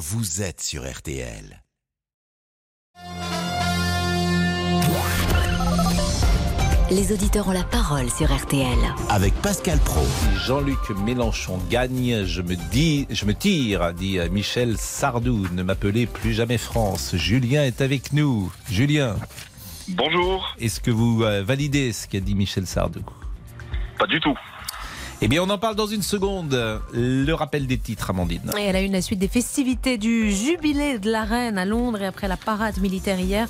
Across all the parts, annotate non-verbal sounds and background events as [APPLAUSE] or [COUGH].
vous êtes sur RTL. Les auditeurs ont la parole sur RTL. Avec Pascal Pro. Jean-Luc Mélenchon gagne, je me dis, je me tire, dit Michel Sardou. Ne m'appelez plus jamais France. Julien est avec nous. Julien. Bonjour. Est-ce que vous euh, validez ce qu'a dit Michel Sardou? Pas du tout. Eh bien, on en parle dans une seconde. Le rappel des titres, Amandine. Et elle a eu la suite des festivités du jubilé de la reine à Londres et après la parade militaire hier.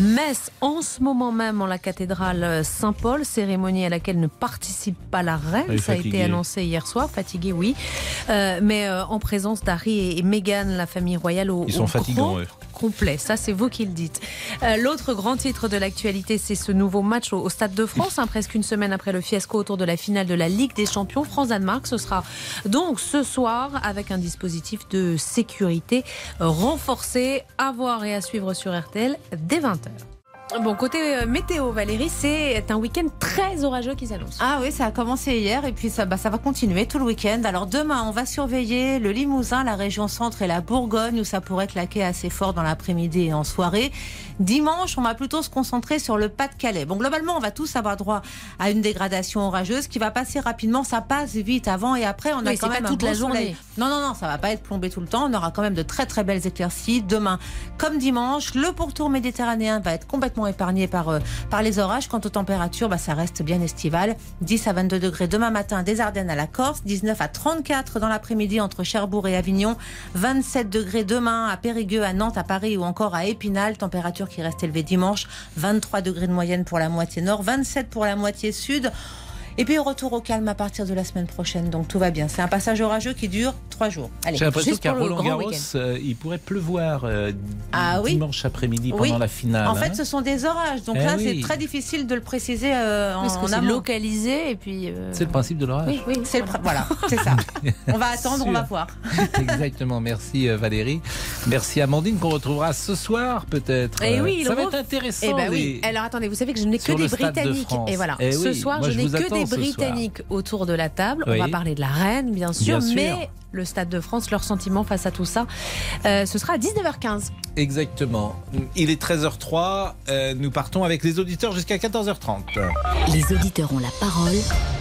Messe en ce moment même en la cathédrale Saint-Paul, cérémonie à laquelle ne participe pas la reine. Ça a été fatiguée. annoncé hier soir, fatigué, oui. Euh, mais euh, en présence d'Harry et Meghan, la famille royale au, Ils sont au fatigants, grand eux. Ça, c'est vous qui le dites. Euh, L'autre grand titre de l'actualité, c'est ce nouveau match au, au Stade de France, hein, presque une semaine après le fiasco autour de la finale de la Ligue des Champions. France-Danemark, ce sera donc ce soir avec un dispositif de sécurité euh, renforcé à voir et à suivre sur RTL dès 20h. Bon, côté euh, météo, Valérie, c'est un week-end très orageux qui s'annonce. Ah oui, ça a commencé hier et puis ça, bah, ça va continuer tout le week-end. Alors demain, on va surveiller le Limousin, la région centre et la Bourgogne où ça pourrait claquer assez fort dans l'après-midi et en soirée. Dimanche, on va plutôt se concentrer sur le Pas-de-Calais. Bon, globalement, on va tous avoir droit à une dégradation orageuse qui va passer rapidement. Ça passe vite avant et après. On a Oui, quand c'est même pas un toute la soleil. journée. Non, non, non, ça va pas être plombé tout le temps. On aura quand même de très très belles éclaircies. Demain, comme dimanche, le pourtour méditerranéen va être complètement épargné par, euh, par les orages. Quant aux températures, bah, ça reste bien estival. 10 à 22 degrés demain matin des Ardennes à la Corse, 19 à 34 dans l'après-midi entre Cherbourg et Avignon, 27 degrés demain à Périgueux, à Nantes, à Paris ou encore à Épinal, température qui reste élevée dimanche, 23 degrés de moyenne pour la moitié nord, 27 pour la moitié sud. Et puis retour au calme à partir de la semaine prochaine, donc tout va bien. C'est un passage orageux qui dure trois jours. J'ai l'impression qu'à pour le Roland grand Garros, week-end. euh, il pourrait pleuvoir euh, Ah oui. dimanche après-midi Oui. pendant la finale. En fait, hein. ce sont des orages, donc Eh là, oui. c'est très difficile de le préciser euh, en, Parce que en c'est amont. localisé et puis. euh, c'est le principe de l'orage. Oui, oui. C'est le pr- voilà, c'est ça. [LAUGHS] On va attendre, on va voir. [LAUGHS] Exactement. Merci Valérie. Merci Amandine qu'on retrouvera ce soir peut-être. Eh Euh, oui, ça va être intéressant. Eh ben oui. les- Alors attendez, vous savez que je n'ai que des de Britanniques. Et voilà, Eh ce oui, soir, moi, je je n'ai que attends des soir. Britanniques autour de la table. On va parler de la reine, Bien sûr. mais le Stade de France, leur sentiment face à tout ça, euh, ce sera à 19h15. Exactement. Il est 13h03. euh, nous partons avec les auditeurs jusqu'à 14h30. Les auditeurs ont la parole.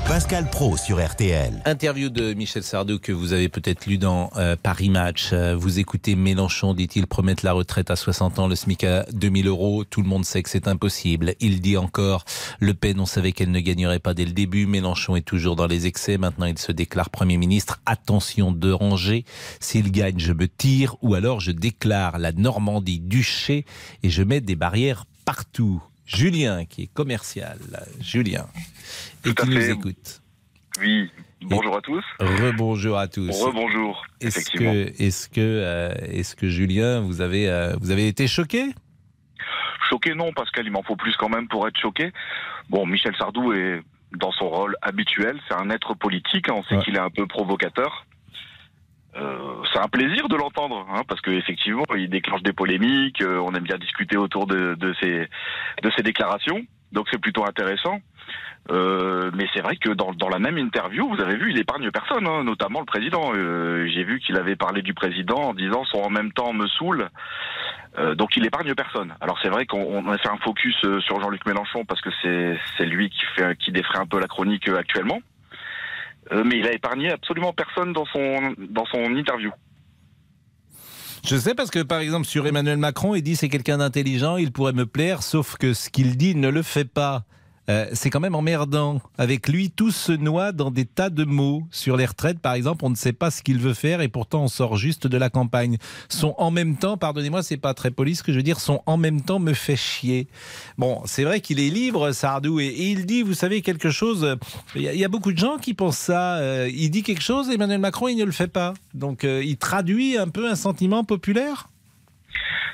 Pascal Pro sur RTL. Interview de Michel Sardou que vous avez peut-être lu dans euh, Paris Match. Euh, vous écoutez Mélenchon, dit-il, promettre la retraite à 60 ans, le SMIC à 2000 euros. Tout le monde sait que c'est impossible. Il dit encore, Le Pen, on savait qu'elle ne gagnerait pas dès le début. Mélenchon est toujours dans les excès. Maintenant, il se déclare Premier ministre. Attention de ranger. S'il gagne, je me tire ou alors je déclare la Normandie duché et je mets des barrières partout. Julien, qui est commercial. Julien. Et qui nous fait. écoute. Oui, bonjour à tous. Rebonjour à tous. Rebonjour, Est-ce que, est-ce que, euh, est-ce que Julien, vous avez, euh, vous avez été choqué? Choqué, non, Pascal, il m'en faut plus quand même pour être choqué. Bon, Michel Sardou est dans son rôle habituel, c'est un être politique, hein, on sait Ouais. qu'il est un peu provocateur. Euh, c'est un plaisir de l'entendre, hein, parce qu'effectivement, il déclenche des polémiques, euh, on aime bien discuter autour de, ses, de ses déclarations, donc c'est plutôt intéressant. Euh, mais c'est vrai que dans, dans la même interview, vous avez vu, il épargne personne, hein, notamment le président. Euh, J'ai vu qu'il avait parlé du président en disant son en même temps me saoule. Euh, donc il épargne personne. Alors c'est vrai qu'on on a fait un focus sur Jean-Luc Mélenchon parce que c'est lui qui fait qui défraie un peu la chronique actuellement. Euh, mais il a épargné absolument personne dans son dans son interview. Je sais parce que par exemple sur Emmanuel Macron, il dit c'est quelqu'un d'intelligent, il pourrait me plaire, sauf que ce qu'il dit ne le fait pas. Euh, c'est quand même emmerdant. Avec lui, tout se noie dans des tas de mots. Sur les retraites, par exemple, on ne sait pas ce qu'il veut faire et pourtant on sort juste de la campagne. Son en même temps, pardonnez-moi, c'est pas très poli ce que je veux dire, son en même temps me fait chier. Bon, c'est vrai qu'il est libre, Sardou, et, et il dit, vous savez, quelque chose. Il y, a- beaucoup de gens qui pensent ça. euh, il dit quelque chose, Emmanuel Macron, il ne le fait pas. Donc, euh, il traduit un peu un sentiment populaire?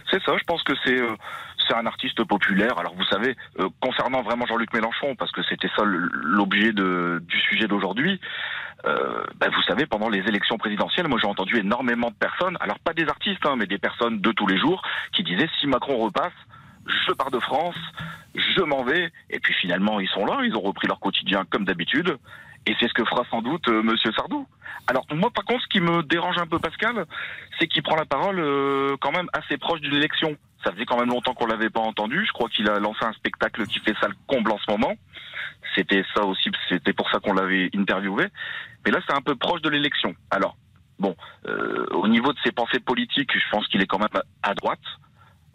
C'est ça, je pense que c'est c'est un artiste populaire. Alors vous savez, euh, concernant vraiment Jean-Luc Mélenchon, parce que c'était ça l'objet du sujet d'aujourd'hui, euh, ben, vous savez, pendant les élections présidentielles, moi j'ai entendu énormément de personnes, alors pas des artistes, hein, mais des personnes de tous les jours, qui disaient si Macron repasse, je pars de France, je m'en vais, et puis finalement ils sont là, ils ont repris leur quotidien comme d'habitude. Et c'est ce que fera sans doute euh, Monsieur Sardou. Alors moi, par contre, ce qui me dérange un peu, Pascal, c'est qu'il prend la parole euh, quand même assez proche d'une élection. Ça faisait quand même longtemps qu'on l'avait pas entendu. Je crois qu'il a lancé un spectacle qui fait ça le comble en ce moment. C'était ça aussi, c'était pour ça qu'on l'avait interviewé. Mais là, c'est un peu proche de l'élection. Alors, bon, euh, au niveau de ses pensées politiques, je pense qu'il est quand même à droite.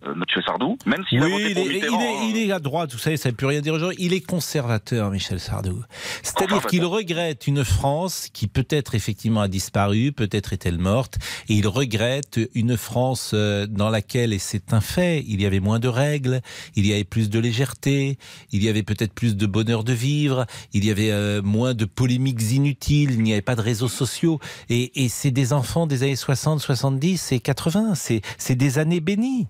Euh, Monsieur Sardou, même s'il a voté il est, il, est, il est à droite, vous savez, ça ne plus rien dire aujourd'hui. Il est conservateur, Michel Sardou. C'est-à-dire qu'il regrette une France qui peut-être effectivement a disparu, peut-être est-elle morte, et il regrette une France euh, dans laquelle, et c'est un fait, il y avait moins de règles, il y avait plus de légèreté, il y avait peut-être plus de bonheur de vivre, il y avait euh, moins de polémiques inutiles, il n'y avait pas de réseaux sociaux, et, et c'est des enfants des années 60, 70 et 80, c'est c'est des années bénies.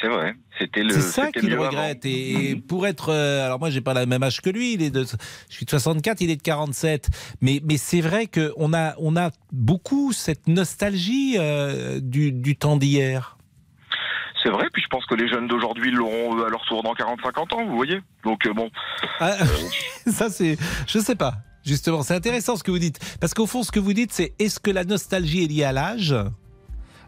C'est vrai. C'était le. C'est ça qu'il regrette. Et pour être. euh, alors, moi, j'ai pas le même âge que lui. Il est de, je suis de 64, il est de 47. Mais, mais c'est vrai qu'on a, on a beaucoup cette nostalgie euh, du, du temps d'hier. C'est vrai. Puis je pense que les jeunes d'aujourd'hui l'auront euh, à leur tour dans 40-50 ans. Vous voyez. Donc euh, bon. Ah, [LAUGHS] ça, c'est. Je sais pas. Justement, c'est intéressant ce que vous dites. Parce qu'au fond, ce que vous dites, c'est est-ce que la nostalgie est liée à l'âge?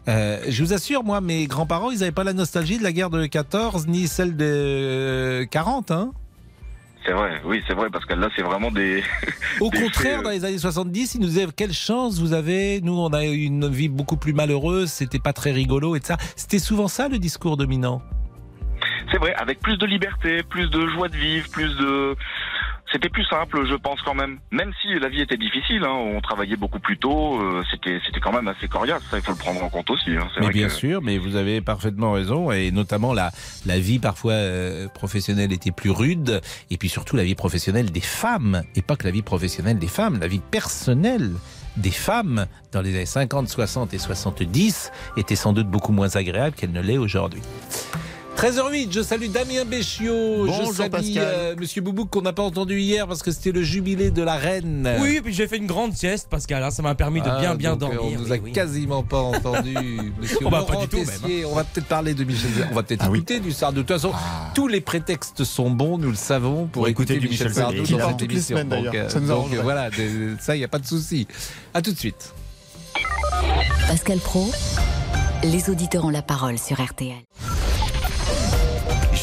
Euh, je vous assure, moi, mes grands-parents, ils n'avaient pas la nostalgie de la guerre de 14 ni celle de euh, 40. Hein C'est vrai. Oui, c'est vrai parce que là, c'est vraiment des. [LAUGHS] Au Des contraire, faits, euh, dans les années 70, ils nous disaient quelle chance vous avez. Nous, on a eu une vie beaucoup plus malheureuse. C'était pas très rigolo et ça. C'était souvent ça le discours dominant. C'est vrai. Avec plus de liberté, plus de joie de vivre, plus de. C'était plus simple, je pense quand même. Même si la vie était difficile, hein, on travaillait beaucoup plus tôt, euh, c'était c'était quand même assez coriace. Ça, il faut le prendre en compte aussi. Hein. Mais vrai bien que- sûr, mais vous avez parfaitement raison, et notamment la, la vie parfois euh, professionnelle était plus rude, et puis surtout la vie professionnelle des femmes, et pas que la vie professionnelle des femmes, la vie personnelle des femmes dans les années 50, 60 et 70 était sans doute beaucoup moins agréable qu'elle ne l'est aujourd'hui. 13h08, je salue Damien Béchiot, je Bonjour, salue Pascal. euh, Monsieur Boubouk qu'on n'a pas entendu hier parce que c'était le jubilé de la reine. Oui, puis j'ai fait une grande sieste, Pascal. hein, ça m'a permis de bien, Ah, bien donc, euh, dormir. On nous a oui. quasiment pas [LAUGHS] entendu. Monsieur pas Laurent du tout, même, Tessier. On va peut-être parler de Michel Sardou. On va peut-être Ah oui. écouter du Sardou. De toute façon, tous les prétextes sont bons, nous le savons, pour Pour écouter, écouter du Michel Michel Sardou dans toutes les émission. semaines, d'ailleurs. Donc, euh, Ça nous donc, arrangerait. voilà, de- ça, il n'y a pas de souci. À tout de suite. Pascal Pro, les auditeurs ont la parole sur RTL.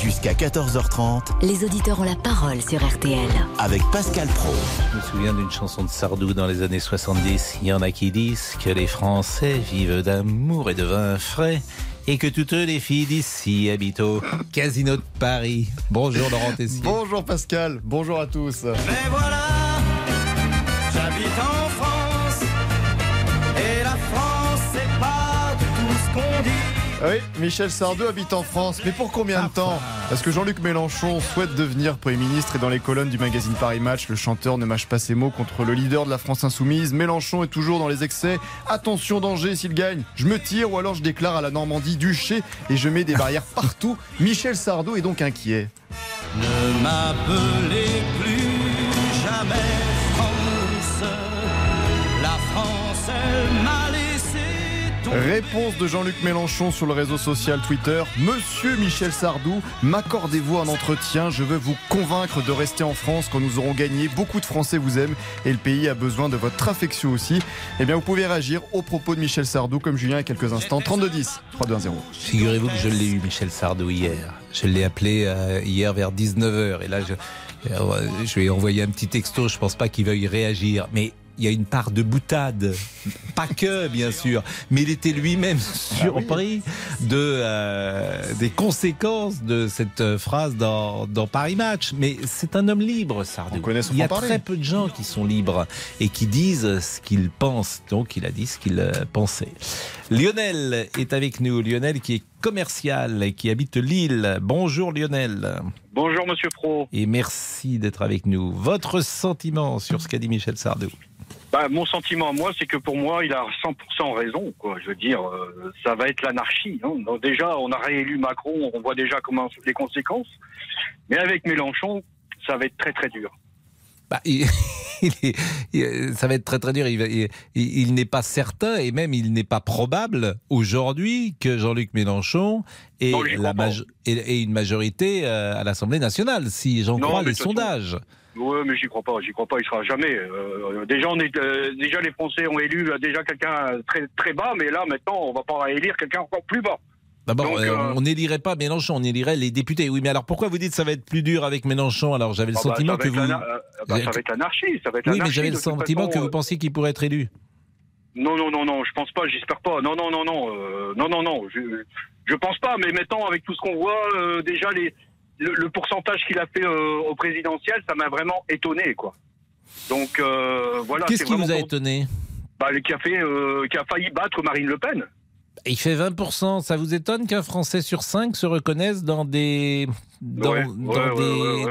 Jusqu'à 14h30 Les auditeurs ont la parole sur RTL. avec Pascal Pro. Je me souviens d'une chanson de Sardou dans les années 70. Il y en a qui disent que les Français vivent d'amour et de vin frais. Et que toutes les filles d'ici habitent au Casino de Paris. Bonjour Laurent Tessier. Bonjour Pascal, bonjour à tous. Mais voilà, j'habite en Oui, Michel Sardou habite en France, mais pour combien de temps Parce que Jean-Luc Mélenchon souhaite devenir Premier ministre et dans les colonnes du magazine Paris Match, le chanteur ne mâche pas ses mots contre le leader de la France insoumise. Mélenchon est toujours dans les excès. Attention, danger s'il gagne. Je me tire ou alors je déclare à la Normandie duché et je mets des barrières partout. Michel Sardou est donc inquiet. Réponse de Jean-Luc Mélenchon sur le réseau social Twitter. Monsieur Michel Sardou, m'accordez-vous un entretien? Je veux vous convaincre de rester en France quand nous aurons gagné. Beaucoup de Français vous aiment et le pays a besoin de votre affection aussi. Eh bien, vous pouvez réagir aux propos de Michel Sardou comme Julien il y a quelques instants. 3210 3210. Figurez-vous que je l'ai eu, Michel Sardou, hier. Je l'ai appelé euh, hier vers 19h. Et là, je, euh, je lui ai envoyé un petit texto. Je pense pas qu'il veuille réagir. Mais il y a une part de boutade. Pas que, bien sûr. Mais il était lui-même surpris de, euh, des conséquences de cette euh, phrase dans, dans Paris Match. Mais c'est un homme libre, Sardou. Il y a très peu de gens qui sont libres et qui disent ce qu'ils pensent. Donc, il a dit ce qu'il euh, pensait. Lionel est avec nous. Lionel qui est commercial et qui habite Lille. Bonjour Lionel. Bonjour Monsieur Pro. Et merci d'être avec nous. Votre sentiment sur ce qu'a dit Michel Sardou? Bah, mon sentiment, moi, c'est que pour moi, il a 100% raison. Quoi. Je veux dire, euh, ça va être l'anarchie. hein. Donc déjà, on a réélu Macron, on voit déjà comment les conséquences. Mais avec Mélenchon, ça va être très très dur. Bah, il- [LAUGHS] il est- il- ça va être très très dur. Il, n'est pas certain et même il n'est pas probable aujourd'hui que Jean-Luc Mélenchon ait, Non, la majo- une majorité euh, à l'Assemblée nationale, si j'en crois les sondages. Ouais, mais j'y crois pas, j'y crois pas, il sera jamais. Euh, déjà, on est, euh, déjà, les Français ont élu euh, déjà quelqu'un très, très bas, mais là, maintenant, on va pas élire quelqu'un encore plus bas. D'abord, euh, on n'élirait pas Mélenchon, on élirait les députés. Oui, mais alors pourquoi vous dites que ça va être plus dur avec Mélenchon? Alors j'avais le Ah bah, sentiment que vous. euh, bah, ça va être l'anarchie, ça va être Oui, mais j'avais le sentiment façon, que vous pensiez qu'il pourrait être élu. Non, non, non, non, je pense pas, j'espère pas. Non, non, non, non, non, non, non, je, je pense pas. Mais maintenant, avec tout ce qu'on voit, déjà les, le, le pourcentage qu'il a fait euh, au présidentiel, ça m'a vraiment étonné, quoi. Donc euh, voilà. Qu'est-ce qui vous a étonné bah, qui a fait, euh, qui a failli battre Marine Le Pen. Il fait 20%. Ça vous étonne qu'un Français sur 5 se reconnaisse dans des, dans, Ouais, dans ouais, ouais, des,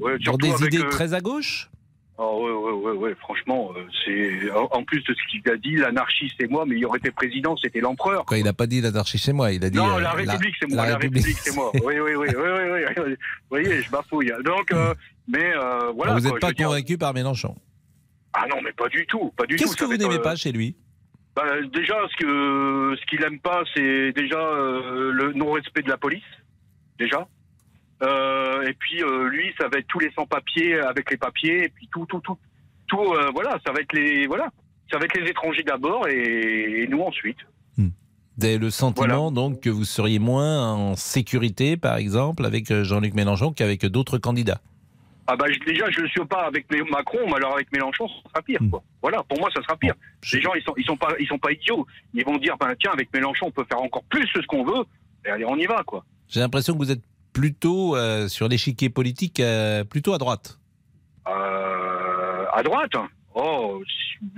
ouais, dans- dans idées euh, très à gauche? Ah ouais, ouais, ouais, ouais, franchement, euh, c'est en plus de ce qu'il a dit, l'anarchie c'est moi, mais il aurait été président, c'était l'empereur. Quoi, Il n'a pas dit l'anarchie chez moi, il a dit. Non, euh, la République, c'est moi. La, République, c'est moi. Oui, oui, oui, oui, oui. Vous voyez, je bafouille. Donc, euh, mais voilà. vous n'êtes pas convaincu par Mélenchon? Ah non, mais pas du tout, pas du tout. Qu'est-ce que vous n'aimez pas chez lui? Bah, Déjà, ce que ce qu'il aime pas, c'est déjà le non-respect de la police, déjà. Euh, et puis euh, lui, ça va être tous les sans-papiers avec les papiers, et puis tout, tout, tout, tout. euh, voilà, ça va être les, voilà, ça va être les étrangers d'abord et, et nous ensuite. Avez le sentiment donc que vous seriez moins en sécurité, par exemple, avec Jean-Luc Mélenchon qu'avec d'autres candidats? Ah bah déjà je le suis pas avec Macron, mais alors avec Mélenchon ça sera pire. Quoi. Voilà, pour moi ça sera pire. Les gens ils sont ils sont pas ils sont pas idiots. Ils vont dire ben tiens avec Mélenchon on peut faire encore plus ce qu'on veut. Et allez on y va quoi. J'ai l'impression que vous êtes plutôt euh, sur l'échiquier politique, euh, plutôt à droite. Euh, à droite? Oh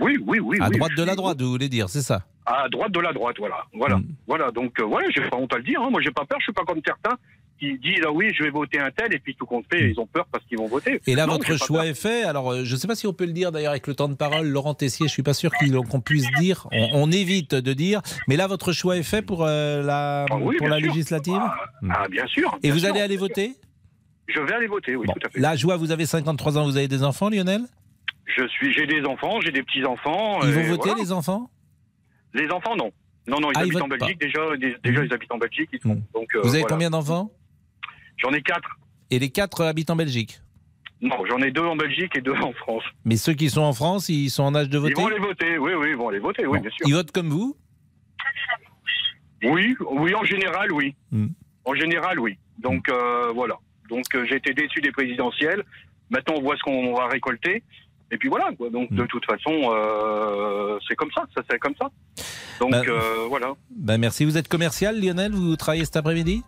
oui oui oui. à oui, droite de la droite, vous voulez dire, c'est ça? À droite de la droite voilà voilà Hmm. voilà donc ouais j'ai pas honte à le dire. Hein. Moi j'ai pas peur. Je suis pas comme certains qui disent ah oui je vais voter un tel et puis tout compte fait ils ont peur parce qu'ils vont voter. Et là, Non, votre choix est fait. Alors, euh, je ne sais pas si on peut le dire d'ailleurs avec le temps de parole. Laurent Tessier, je suis pas sûr qu'il- qu'on puisse dire. On, on évite de dire. Mais là, votre choix est fait pour euh, la, Ah oui, pour la sûr. législative Ah bien sûr. Et vous sûr. allez aller voter? Je vais aller voter oui Bon, tout à fait. Là, je vois, vous avez 53 ans. Vous avez des enfants, Lionel? Je suis, j'ai des enfants, j'ai des petits enfants. Ils vont voter, voilà. les enfants? Les enfants, non. Non, non, ils Ah, ils habitent en Belgique déjà. déjà, ils habitent en Belgique. Ils sont, donc, euh, Vous avez voilà. combien d'enfants? J'en ai quatre. Et les quatre habitent en Belgique Non, j'en ai deux en Belgique et deux en France. Mais ceux qui sont en France, ils sont en âge de voter Ils vont aller voter. Oui, oui, ils vont aller voter. Oui, Bon. bien sûr. Ils votent comme vous Oui, oui, en général, oui. Hmm. En général, oui. Donc euh, voilà. Donc euh, j'ai été déçu des présidentielles. Maintenant, on voit ce qu'on va récolter. Et puis voilà. Quoi. Donc Hmm. de toute façon, euh, c'est comme ça. Ça c'est comme ça. Donc Bah, euh, voilà. Ben merci. Vous êtes commercial, Lionel? Vous travaillez cet après-midi?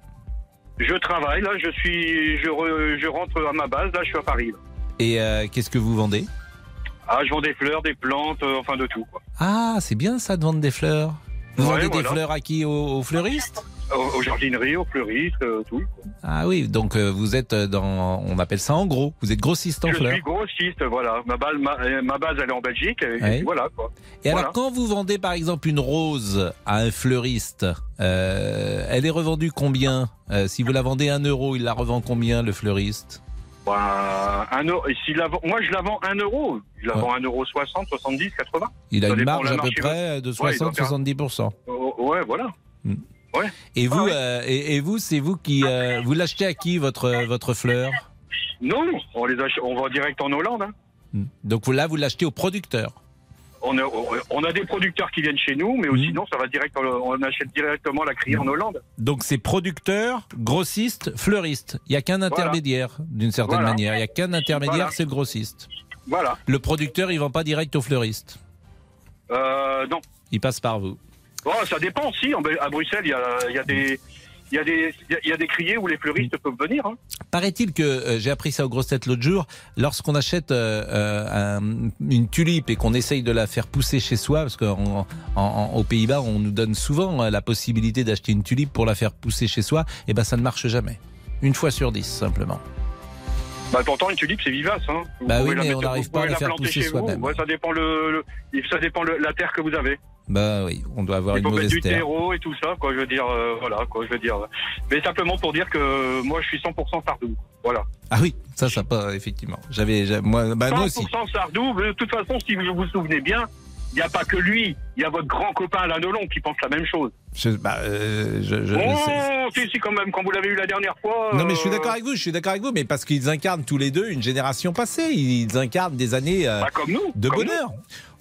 Je travaille là. Je suis, je, re- je rentre à ma base. Là, je suis à Paris. là. Et euh, qu'est-ce que vous vendez? Ah, je vends des fleurs, des plantes, euh, enfin de tout. Quoi. Ah, c'est bien ça de vendre des fleurs. Vous Ouais, vendez voilà. des fleurs à qui? Aux, aux fleuristes? Aux, aux jardineries, aux fleuristes, euh, tout. Ah oui, donc euh, vous êtes dans, on appelle ça en gros. Vous êtes grossiste en je fleurs. suis grossiste, voilà. Ma base, ma, euh, ma base, elle est en Belgique. Et, Ouais. voilà. Quoi. Et Voilà. alors, quand vous vendez par exemple une rose à un fleuriste, euh, elle est revendue combien? Euh, Si vous la vendez un euro, il la revend combien le fleuriste? Bah, un euro. La moi, je la vends 1 euro. Je la Ouais. vends 1 euro 60, 70, 80. Il a Ça une marge à peu près de Ouais, il doit faire- 60-70%. Oh, ouais. Et vous, Ah ouais. euh, et, et vous, c'est vous qui euh, vous l'achetez à qui votre votre fleur? Non, on les achète, on va direct en Hollande. hein. Donc vous- là, vous l'achetez au producteur. On a, on a des producteurs qui viennent chez nous, mais Mhm. sinon, ça va direct, on achète directement la criée en Hollande. Donc c'est producteur, grossiste, fleuriste. Il n'y a qu'un intermédiaire d'une certaine Voilà. manière. Il n'y a qu'un intermédiaire, Voilà. c'est le grossiste. Voilà. Le producteur, il vend pas direct au fleuriste. Euh, non. Il passe par vous. Oh, ça dépend Bel- À Bruxelles, il y a, il y a des. Il y, a des, il y a des criers où les fleuristes peuvent venir. hein. Paraît-il que euh, j'ai appris ça aux grosses têtes l'autre jour. Lorsqu'on achète euh, euh, un- une tulipe et qu'on essaye de la faire pousser chez soi, parce qu'aux Pays-Bas, on nous donne souvent euh, la possibilité d'acheter une tulipe pour la faire pousser chez soi, et ben ça ne marche jamais. Une fois sur dix simplement. Bah, pourtant, une tulipe, c'est vivace. Hein. Vous Bah oui, la mais on n'arrive pas à pouvez la faire pousser soi-même. Ouais, ça dépend le, le- ça dépend le- la terre que vous avez. Bah oui, on doit avoir une mauvaise du terre. terreau et tout ça, quoi. Je veux dire, euh, voilà, quoi. Je veux dire. Mais simplement pour dire que moi, je suis 100% sardou. Voilà. Ah oui, ça, ça pas effectivement. J'avais, j'a- moi, bah, moi aussi. 100% sardou. De toute façon, si vous vous souvenez bien, n'y a pas que lui. Il y a votre grand copain Alain Delon qui pense la même chose. Je, bah, euh, je- je- oh, si, si, quand même, quand vous l'avez eu la dernière fois. Non mais je suis euh, d'accord avec vous, je suis d'accord avec vous, mais parce qu'ils incarnent tous les deux une génération passée, ils incarnent des années euh, Bah, comme nous. de comme bonheur.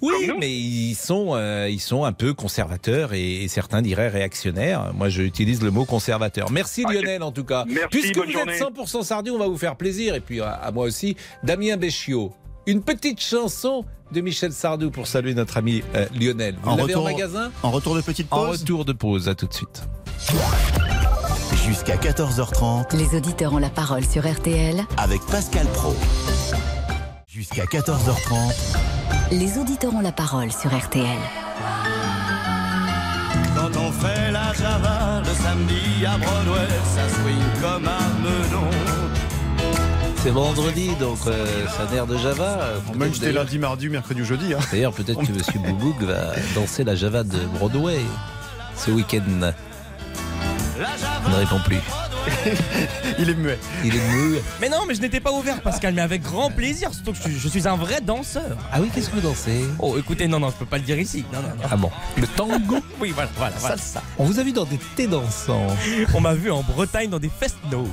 nous. Oui, mais ils sont, euh, ils sont un peu conservateurs et, et certains diraient réactionnaires. Moi, j'utilise le mot conservateur. Merci Ah, Lionel en tout cas. Merci, Puisque bonne vous journée. êtes 100% Sardou, on va vous faire plaisir et puis à, à moi aussi, Damien Béchiot. Une petite chanson de Michel Sardou pour saluer notre ami euh, Lionel. Vous En l'avez en retour- magasin En retour de petite En pause, retour de pause, à tout de suite. jusqu'à 14h30 Les auditeurs ont la parole sur RTL. avec Pascal Pro. Jusqu'à 14h30, Les auditeurs ont la parole sur RTL. Quand on fait la java le samedi à Broadway, ça swing comme un melon. C'est vendredi, donc euh, c'est un air de Java. Même si c'était D'ailleurs- lundi, mardi, mercredi ou jeudi. hein. D'ailleurs, peut-être que Monsieur Boubouk va danser la Java de Broadway ce week-end. Il ne répond plus. [LAUGHS] Il est muet. Il est muet. Mais non, mais je n'étais pas ouvert, Pascal, mais avec grand plaisir. Surtout que je, suis- je suis un vrai danseur. Ah oui, qu'est-ce que vous dansez? Oh, écoutez, non, non, je peux pas le dire ici. Non, non, non. Ah bon Le tango? Oui, voilà, voilà. voilà. Salsa. On vous a vu dans des thés dansants. On m'a vu en Bretagne dans des fest-nose.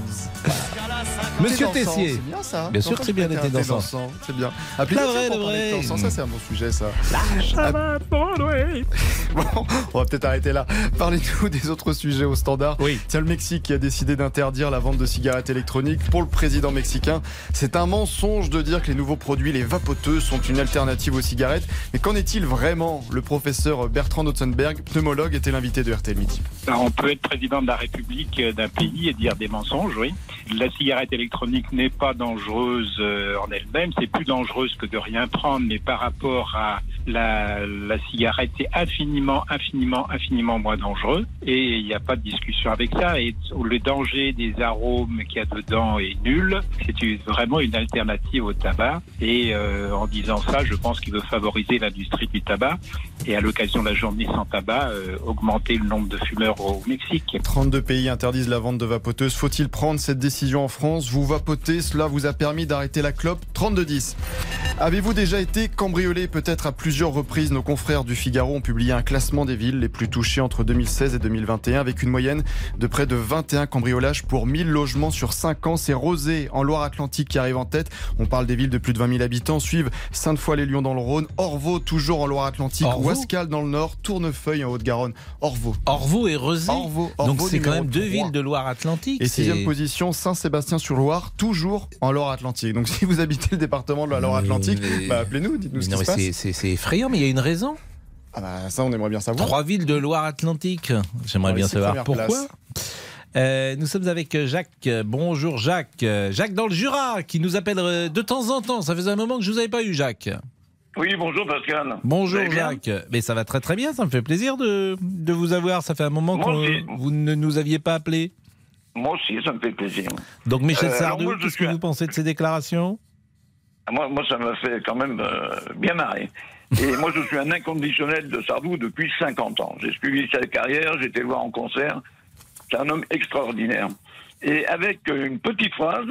Monsieur Thé dansant, Tessier. C'est bien ça. Bien sûr que c'est bien, les les thés dansants. C'est bien. Appelez-nous La vraie, pour la parler de vraie. dansant, Ça, c'est un bon sujet, ça. [LAUGHS] Bon, on va peut-être arrêter là. Parlez-nous des autres sujets au standard. Oui. Tiens, le Mexique qui a décidé d'interdire la vente de cigarettes électroniques pour le président mexicain. C'est un mensonge de dire que les nouveaux produits, les vapoteux, sont une alternative aux cigarettes. Mais qu'en est-il vraiment? Le professeur Bertrand Otzenberg, pneumologue, était l'invité de RTL Midi. On peut être président de la République euh, d'un pays et dire des mensonges, oui. La cigarette électronique n'est pas dangereuse euh, en elle-même, c'est plus dangereuse que de rien prendre, mais par rapport à la, cigarette, c'est infiniment, infiniment, infiniment moins dangereux. Et il n'y a pas de discussion avec ça. Et le danger des arômes qu'il y a dedans est nul. C'est vraiment une alternative au tabac. Et euh, en disant ça, je pense qu'il veut favoriser l'industrie du tabac et à l'occasion de la journée sans tabac, euh, augmenter le nombre de fumeurs au Mexique. 32 pays interdisent la vente de vapoteuses. Faut-il prendre cette décision en France? Vous vapotez, cela vous a permis d'arrêter la clope 32-10. Avez-vous déjà été cambriolé Peut-être à plusieurs reprises, nos confrères du Figaro ont publié un classement des villes les plus touchées entre 2016 et 2021 avec une moyenne de près de 21 cambriolages pour 1000 logements sur 5 ans. C'est Rosé en Loire-Atlantique qui arrive en tête. On parle des villes de plus de 20 000 habitants. Suivent Sainte-Foy-les-Lyons dans le Rhône, Orvaux toujours en Loire-Atlantique, Ouascal dans le Nord, Tournefeuille en Haute-Garonne, Orvaux. Orvaux et Rezé. Orvaux, Donc c'est quand même deux 3. villes de Loire-Atlantique. Et sixième position, Saint-Sébastien-sur-Loire, toujours en Loire-Atlantique. Donc [LAUGHS] si vous habitez le département de la Loire-Atlantique, Mais- bah, appelez-nous, dites-nous ce qui se passe. c'est effrayant, mais il y a une raison. Ah bah, ça, on aimerait bien savoir. Trois villes de Loire-Atlantique. J'aimerais les bien savoir pourquoi. Euh, nous sommes avec Jacques. Bonjour Jacques. Jacques dans le Jura qui nous appelle euh, de temps en temps. Ça faisait un moment que je vous avais pas eu Jacques. Oui, bonjour Pascal. Bonjour Jacques. Mais ça va très très bien. Ça me fait plaisir de, de vous avoir. Ça fait un moment que vous ne nous aviez pas appelé. Moi aussi, ça me fait plaisir. Donc Michel Euh, Sardou, moi, qu'est-ce que un- vous pensez de ces déclarations? Moi, moi, ça m'a fait quand même euh, bien marrer. Et moi, je suis un inconditionnel de Sardou depuis 50 ans. J'ai suivi sa carrière, j'ai été voir en concert. C'est un homme extraordinaire. Et avec une petite phrase,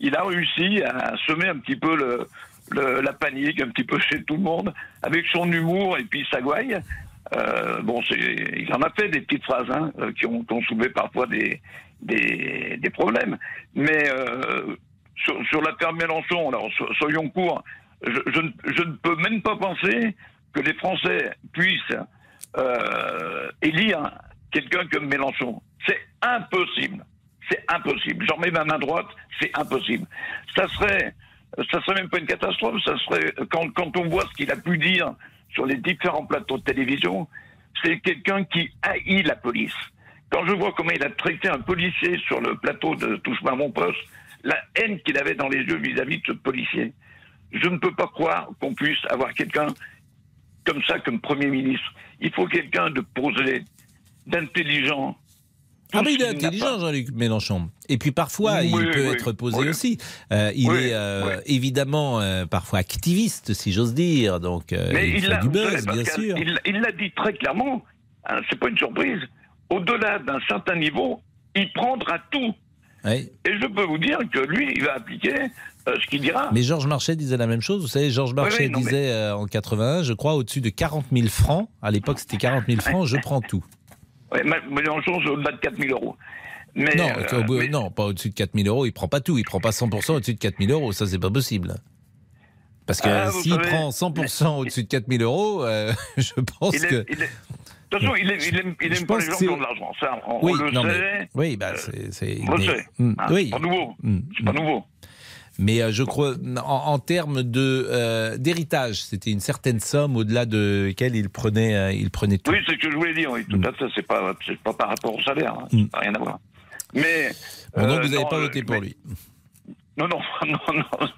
il a réussi à semer un petit peu le, le- la panique, un petit peu chez tout le monde, avec son humour et puis sa gouaille. Euh, bon, il en a fait des petites phrases hein, euh, qui, ont, qui ont soulevé parfois des, des, des problèmes. Mais euh, sur, sur l'affaire Mélenchon, alors so- soyons courts, je, ne- peux même pas penser que les Français puissent euh, élire quelqu'un comme Mélenchon. C'est impossible. C'est impossible. J'en mets ma main droite, c'est impossible. Ça serait, ça serait même pas une catastrophe. Ça serait quand, on voit ce qu'il a pu dire sur les différents plateaux de télévision, c'est quelqu'un qui haït la police. Quand je vois comment il a traité un policier sur le plateau de Touche pas mon poste, la haine qu'il avait dans les yeux vis-à-vis de ce policier, je ne peux pas croire qu'on puisse avoir quelqu'un comme ça comme Premier ministre. Il faut quelqu'un de posé, d'intelligent. Ah mais il est intelligent. Jean-Luc Mélenchon. Et puis parfois il Oui, peut oui, être posé aussi. Euh, il est euh, évidemment euh, parfois activiste si j'ose dire. Donc Mais il, il l'a du savez, buzz bien sûr. il- il l'a dit très clairement, hein, c'est pas une surprise. Au-delà d'un certain niveau, il prendra tout. Oui. Et je peux vous dire que lui, il va appliquer euh, ce qu'il dira. Mais Georges Marchais disait la même chose. Vous savez, Georges Oui, Marchais oui, mais- disait euh, en 81, je crois, au-dessus de 40 000 francs. À l'époque, c'était 40 000 francs, je prends tout. Ma- Mélenchon, c'est au-delà de 4 000 euros. Mais, non, euh, bout- mais- non, pas au-dessus de 4 000 euros. Il prend pas tout. Il prend pas 100% au-dessus de 4 000 euros. Ça, c'est pas possible. Parce que Ah, s'il savez, prend 100% au-dessus de 4 000 euros, euh, [LAUGHS] je pense il est- que. il est- De toute façon, il aime, il aime, il Je aime pas les gens qui ont de l'argent. Ça, on, oui, on le non, sait. mais- oui, bah, c'est. c'est- On le sait. Mm, Hein, oui. C'est pas nouveau. Mm, C'est pas mm. nouveau. Mais euh, je crois, en, en termes de euh, d'héritage, c'était une certaine somme au-delà de laquelle il prenait, euh, il prenait tout. Oui, c'est ce que je voulais dire. Oui, tout à fait. C'est pas, c'est pas par rapport au salaire. Hein. Mm. Ça n'a rien à voir. Mais. Bon, donc euh, vous n'avez pas euh, voté pour mais- lui. Non, non, [LAUGHS] non, non,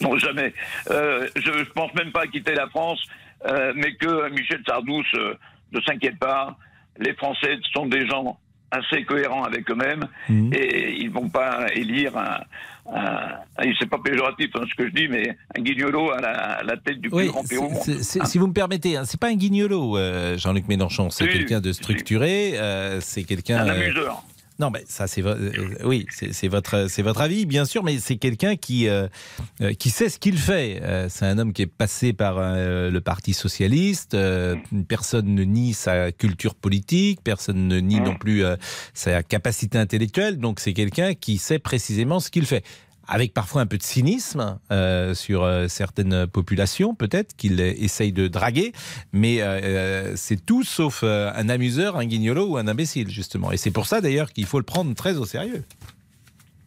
[LAUGHS] non, jamais. Euh, je ne pense même pas quitter la France, euh, mais que Michel Sardou se- ne s'inquiète pas. Les Français sont des gens assez cohérents avec eux-mêmes Mhm. et ils vont pas élire un, un et c'est pas péjoratif hein, ce que je dis, mais un guignolo à la, à la tête du plus Oui, grand pays au monde. c'est- c'est- si vous me permettez, hein, c'est pas un guignolo, euh, Jean-Luc Mélenchon. C'est quelqu'un de structuré. euh, c'est quelqu'un. Un euh, amuseur. Non, mais ça, c'est vo- euh, oui, c'est votre, c'est votre avis, bien sûr, mais c'est quelqu'un qui euh, euh, qui sait ce qu'il fait. C'est un homme qui est passé par euh, le Parti socialiste. euh, personne ne nie sa culture politique, personne ne nie Mm. non plus sa capacité intellectuelle. Donc, c'est quelqu'un qui sait précisément ce qu'il fait. Avec parfois un peu de cynisme euh, sur euh, certaines populations, peut-être qu'il essaye de draguer, mais euh, c'est tout sauf un amuseur, un guignolo ou un imbécile, justement. Et c'est pour ça d'ailleurs qu'il faut le prendre très au sérieux.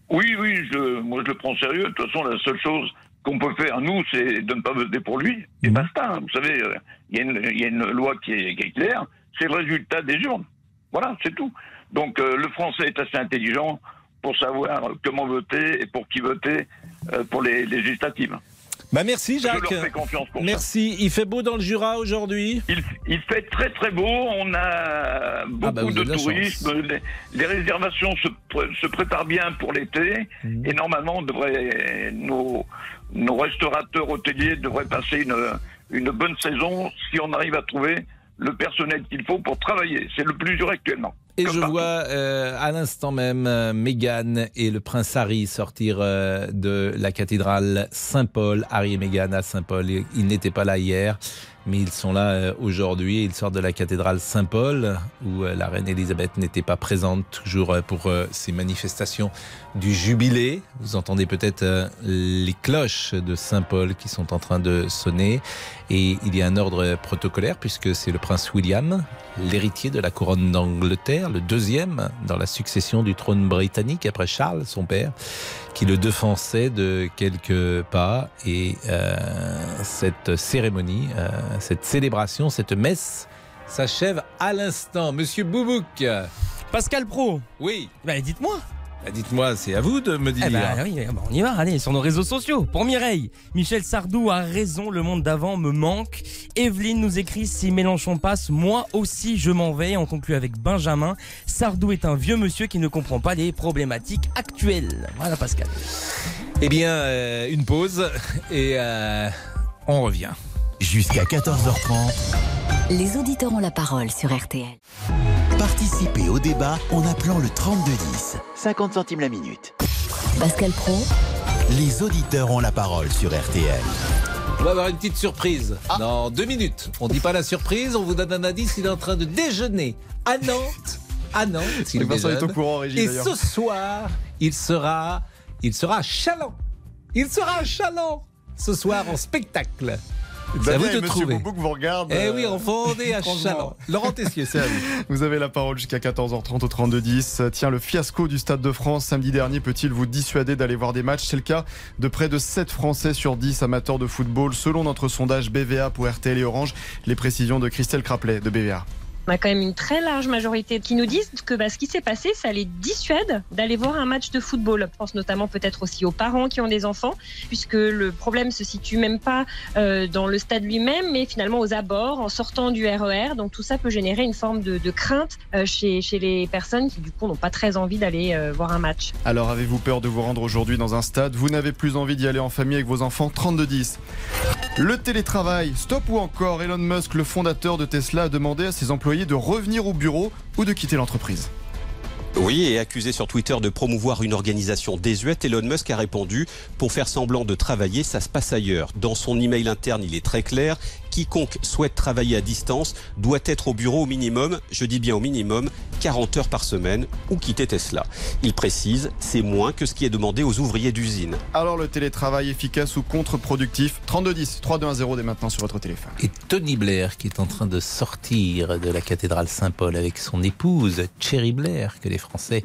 Oui, oui, je, moi je le prends sérieux. De toute façon, la seule chose qu'on peut faire, nous, c'est de ne pas voter pour lui. Et Mhm. basta. Vous savez, il y, a une- il y a une loi qui est, qui est claire. C'est le résultat des urnes. Voilà, c'est tout. Donc le français est assez intelligent pour savoir comment voter et pour qui voter euh, pour les législatives. Bah merci Je Jacques. leur fais confiance pour ça. Merci. Il fait beau dans le Jura aujourd'hui? Il, il fait très très beau. On a beaucoup Ah bah, vous de tourisme. Les, les réservations se préparent bien pour l'été. Mhm. Et normalement, on devrait, nos, nos restaurateurs hôteliers devraient passer une, une bonne saison si on arrive à trouver le personnel qu'il faut pour travailler. C'est le plus dur actuellement. Et Comme je partout. vois euh, à l'instant même euh, Meghan et le prince Harry sortir euh, de la cathédrale Saint-Paul. Harry et Meghan à Saint-Paul. Ils n'étaient pas là hier, mais ils sont là euh, aujourd'hui. Ils sortent de la cathédrale Saint-Paul, où euh, la reine Elisabeth n'était pas présente, toujours euh, pour ces manifestations du jubilé. Vous entendez peut-être les cloches de Saint-Paul qui sont en train de sonner. Et il y a un ordre protocolaire, puisque c'est le prince William, l'héritier de la couronne d'Angleterre, le deuxième dans la succession du trône britannique après Charles, son père, qui le défensait de quelques pas. Et euh, cette cérémonie, euh, cette célébration, cette messe s'achève à l'instant. Monsieur Boubouk, Pascal Pro, oui, bah, dites-moi. Bah, dites-moi, c'est à vous de me dire. Eh ben, oui, eh ben, on y va, allez, sur nos réseaux sociaux. Pour Mireille, Michel Sardou a raison, le monde d'avant me manque. Evelyne nous écrit si Mélenchon passe, moi aussi je m'en vais. On conclut avec Benjamin. Sardou est un vieux monsieur qui ne comprend pas les problématiques actuelles. Voilà Pascal. Eh bien, euh, une pause et euh, on revient. Jusqu'à 14h30, Les auditeurs ont la parole sur RTL. Participez au débat en appelant le 3210. 50 centimes la minute. Pascal Pro, Les auditeurs ont la parole sur RTL. On va avoir une petite surprise dans deux minutes. On dit pas la surprise, on vous donne un indice. Il est en train de déjeuner à Nantes. À Nantes, il Vincent est au déjeune. courant, Régis, Et ce soir, il sera, il sera à Chaland. Il sera à Chaland ce soir en spectacle. C'est à vous de trouver. Boubouk vous regardent. Eh euh, oui, en fondé à. Chaland. Laurent Tessier, c'est à vous. [LAUGHS] Vous avez la parole jusqu'à 14h30 au 32-10. Tiens, le fiasco du Stade de France samedi dernier peut-il vous dissuader d'aller voir des matchs? C'est le cas de près de 7 Français sur 10 amateurs de football, selon notre sondage BVA pour RTL et Orange. Les précisions de Christelle Craplet de BVA. On a quand même une très large majorité qui nous disent que bah, ce qui s'est passé, ça les dissuade d'aller voir un match de football. Je pense notamment peut-être aussi aux parents qui ont des enfants, puisque le problème se situe même pas euh, dans le stade lui-même, mais finalement aux abords, en sortant du RER. Donc tout ça peut générer une forme de, de crainte euh, chez, chez les personnes qui du coup n'ont pas très envie d'aller euh, voir un match. Alors avez-vous peur de vous rendre aujourd'hui dans un stade? Vous n'avez plus envie d'y aller en famille avec vos enfants? 32-10. Le télétravail, stop ou encore? Elon Musk, le fondateur de Tesla, a demandé à ses employés de revenir au bureau ou de quitter l'entreprise. Oui, et accusé sur Twitter de promouvoir une organisation désuète, Elon Musk a répondu Pour faire semblant de travailler, ça se passe ailleurs. Dans son email interne, il est très clair quiconque souhaite travailler à distance doit être au bureau au minimum, je dis bien au minimum, 40 heures par semaine ou quitter Tesla. Il précise, c'est moins que ce qui est demandé aux ouvriers d'usine. Alors le télétravail efficace ou contre-productif? 3210 3210 dès maintenant sur votre téléphone. Et Tony Blair qui est en train de sortir de la cathédrale Saint-Paul avec son épouse Cherry Blair que les Français,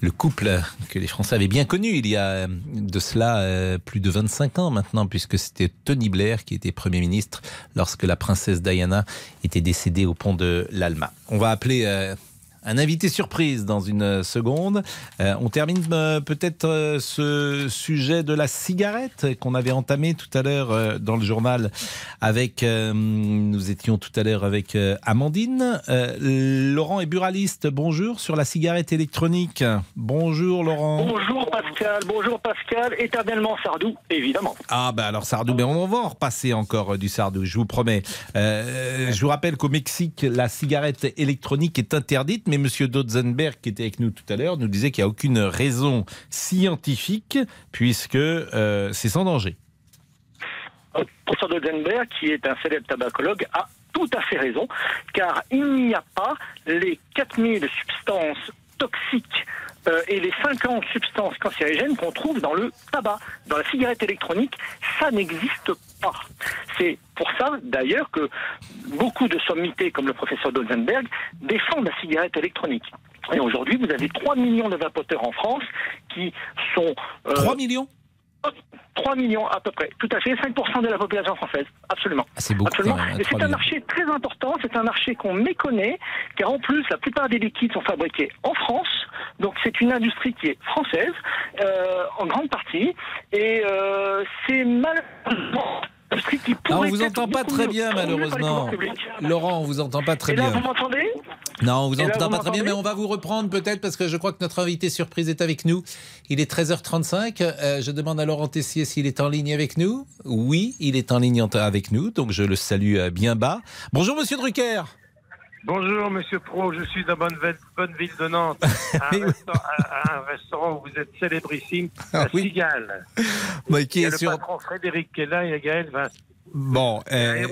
le couple que les Français avaient bien connu il y a de cela euh, plus de 25 ans maintenant puisque c'était Tony Blair qui était Premier ministre lorsque la princesse Diana était décédée au pont de l'Alma. On va appeler euh, un invité surprise dans une seconde. Euh, on termine euh, peut-être euh, ce sujet de la cigarette qu'on avait entamé tout à l'heure dans le journal avec, nous étions tout à l'heure avec Amandine. Laurent est buraliste. Bonjour sur la cigarette électronique. Bonjour Laurent. Bonjour Pascal. Bonjour Pascal. Éternellement Sardou, évidemment. Ah ben alors Sardou, mais on va en repasser encore du Sardou, je vous promets. je vous rappelle qu'au Mexique, la cigarette électronique est interdite, mais Monsieur Dotzenberg, qui était avec nous tout à l'heure, nous disait qu'il n'y a aucune raison scientifique, puisque euh, c'est sans danger. Professeur Dotzenberg, qui est un célèbre tabacologue, a tout à fait raison, car il n'y a pas les 4000 substances toxiques euh, et les 50 substances cancérigènes qu'on trouve dans le tabac. Dans la cigarette électronique, ça n'existe C'est pour ça, d'ailleurs, que beaucoup de sommités, comme le professeur Dolzenberg, défendent la cigarette électronique. Et aujourd'hui, vous avez 3 millions de vapoteurs en France qui sont... 3 euh, millions? 3 millions à peu près, tout à fait, 5% de la population française, absolument. Ah, c'est beaucoup. Absolument. Et c'est un marché très important, c'est un marché qu'on méconnaît, car en plus, la plupart des liquides sont fabriqués en France, donc c'est une industrie qui est française, euh, en grande partie, et euh, c'est malheureusement ah, on vous entend pas très bien, malheureusement. Laurent, on vous entend pas très bien. Vous m'entendez? Non, on vous entend pas très bien, mais on va vous reprendre peut-être parce que je crois que notre invité surprise est avec nous. Il est 13h35. Euh, je demande à Laurent Tessier s'il est en ligne avec nous. Oui, il est en ligne avec nous, donc je le salue euh, bien bas. Bonjour, monsieur Drucker. Bonjour Monsieur Pro, je suis de Bonneville, Bonneville de Nantes, [LAUGHS] à un, restaurant, où vous êtes célébrissime, à ah, Cigale. qui il y a est le sur... patron Frédéric qui est là, il y a Gaël Vincent. Bon, euh,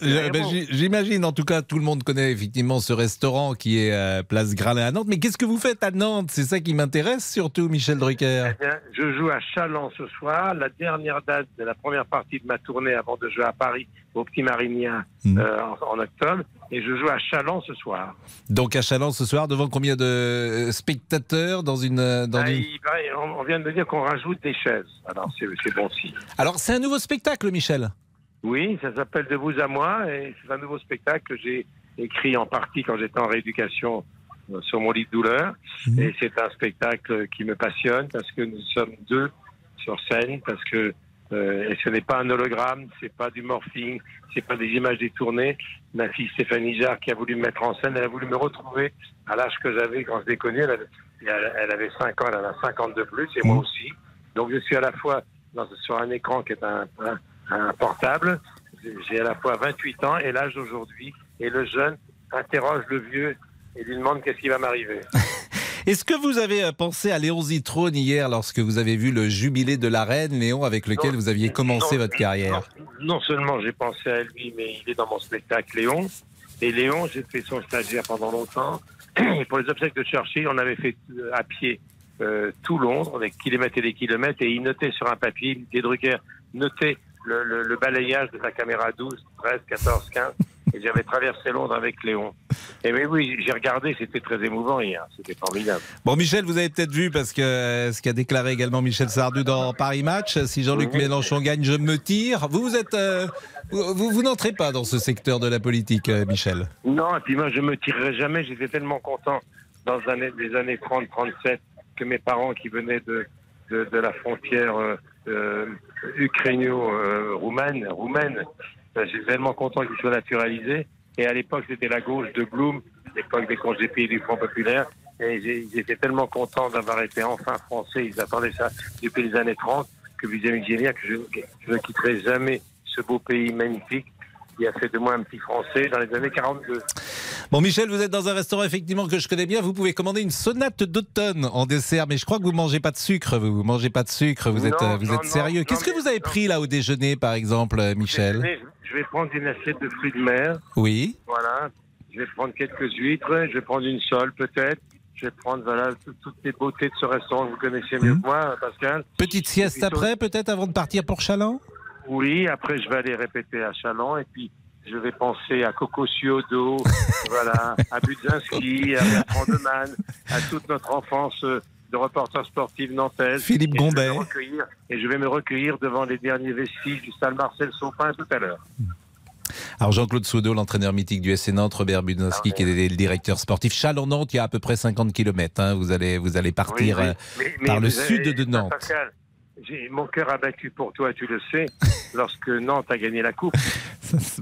ben, j'imagine en tout cas tout le monde connaît effectivement ce restaurant qui est euh, Place Gralin à Nantes. Mais qu'est-ce que vous faites à Nantes? C'est ça qui m'intéresse surtout, Michel Drucker. Eh bien, je joue à Chalon ce soir, la dernière date de la première partie de ma tournée avant de jouer à Paris au Petit Marinien hmm. euh, en, octobre. Et je joue à Chalon ce soir. Donc à Chalon ce soir, devant combien de spectateurs dans une... Dans ah, on, vient de me dire qu'on rajoute des chaises. Alors c'est bon signe. Alors c'est un nouveau spectacle, Michel oui, ça s'appelle De vous à moi et c'est un nouveau spectacle que j'ai écrit en partie quand j'étais en rééducation euh, sur mon lit de douleur. Mhm. Et c'est un spectacle qui me passionne parce que nous sommes deux sur scène, parce que euh, et ce n'est pas un hologramme, c'est pas du morphing, c'est pas des images détournées. Ma fille Stéphanie Jarre qui a voulu me mettre en scène, elle a voulu me retrouver à l'âge que j'avais quand je l'ai connue. Elle, elle, avait 5 ans, elle en a 50 de plus, et moi mhm. aussi. Donc je suis à la fois dans, sur un écran qui est un, un un portable. J'ai à la fois 28 ans et l'âge d'aujourd'hui. Et le jeune interroge le vieux et lui demande qu'est-ce qui va m'arriver. [LAUGHS] Est-ce que vous avez euh, pensé à Léon Zitrone hier lorsque vous avez vu le jubilé de la reine, Léon, avec lequel vous aviez commencé votre carrière? non, seulement j'ai pensé à lui, mais il est dans mon spectacle Léon. Et Léon, j'ai fait son stagiaire pendant longtemps. Et pour les obsèques de Churchill, on avait fait euh, à pied euh, tout Londres, avec kilomètres et des kilomètres, et il notait sur un papier, des Drucker notait le, balayage de la caméra 12, 13, 14, 15. Et j'avais traversé Londres avec Léon. Et mais oui, j'ai regardé, c'était très émouvant hier, c'était formidable. Bon, Michel, vous avez peut-être vu, parce que euh, ce qu'a déclaré également Michel Sardou dans Paris Match, si Jean-Luc Mélenchon gagne, je me tire. Vous, vous êtes, euh, vous, vous n'entrez pas dans ce secteur de la politique, euh, Michel Non, et puis moi, je me tirerai jamais. J'étais tellement content dans les années, les années 30, 37, que mes parents qui venaient de, de, de la frontière euh, ukrainio-roumaine, roumaine. Ben, J'ai tellement content qu'il soit naturalisé. Et à l'époque, c'était la gauche de Blum, l'époque des congés pays du Front populaire. Et ils étaient tellement contents d'avoir été enfin français. Ils attendaient ça depuis les années 30 que vous imaginez que je, je ne quitterai jamais ce beau pays magnifique. qui a fait de moi un petit Français dans les années 42. Bon, Michel, vous êtes dans un restaurant effectivement que je connais bien. Vous pouvez commander une sonate d'automne en dessert, mais je crois que vous mangez pas de sucre. Vous, vous mangez pas de sucre. Vous êtes, Non, euh, vous non, êtes sérieux. Qu'est-ce que vous avez pris là au déjeuner, par exemple, euh, Michel? Déjeuner, Je vais prendre une assiette de fruits de mer. Oui. Voilà. Je vais prendre quelques huîtres. Je vais prendre une sole peut-être. Je vais prendre voilà tout- toutes les beautés de ce restaurant que vous connaissez mieux Mhm. que moi, Pascal. Petite sieste puis, après, peut-être avant de partir pour Chaland? Oui, après je vais aller répéter à Chalon et puis je vais penser à Coco Ciodo, [LAUGHS] voilà, à Budzinski, à Bertrand Demann, à toute notre enfance euh, de reporter sportif nantaise. Philippe Et je vais Gombet. me recueillir- Et je vais me recueillir devant les derniers vestiges du stade Marcel Saupin tout à l'heure. Alors Jean-Claude Soudot, l'entraîneur mythique du SC Nantes, Robert Budinski, qui est le directeur sportif. Chalon-Nantes, il y a à peu près 50 km. vous, allez, vous allez partir Oui, oui. euh, mais par le avez- sud de Nantes. Pascal, mon cœur a battu pour toi, tu le sais, [LAUGHS] lorsque Nantes a gagné la coupe.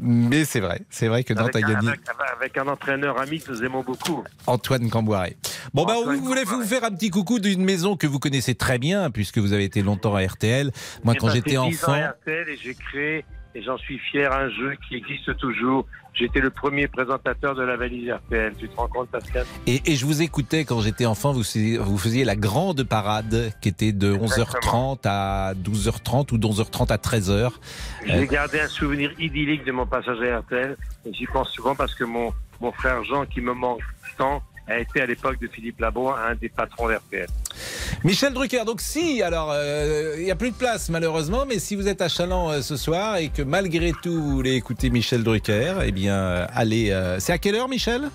Mais c'est vrai, c'est vrai que Nantes avec, a un, gagné. avec- avec un entraîneur ami que nous aimons beaucoup. Antoine Camboiré. Bon, ben, vous voulez vous faire un petit coucou d'une maison que vous connaissez très bien, puisque vous avez été longtemps à RTL. Moi, quand j'étais 10 ans enfant. à RTL et j'ai créé, et j'en suis fier, un jeu qui existe toujours. J'étais le premier présentateur de la valise RTL. Tu te rends compte, Pascal? Et, et je vous écoutais quand j'étais enfant, vous, faisiez- vous faisiez la grande parade qui était de 11h30 à 12h30 ou de 11h30 à 13h. J'ai gardé un souvenir idyllique de mon passage à RTL. Et j'y pense souvent parce que mon, mon frère Jean, qui me manque tant, a été à l'époque de Philippe Labo un des patrons d'RTL. Michel Drucker, donc si, alors euh, il n'y a plus de place malheureusement, mais si vous êtes à Chaland euh, ce soir et que malgré tout vous voulez écouter Michel Drucker, eh bien euh, allez, c'est à quelle heure Michel?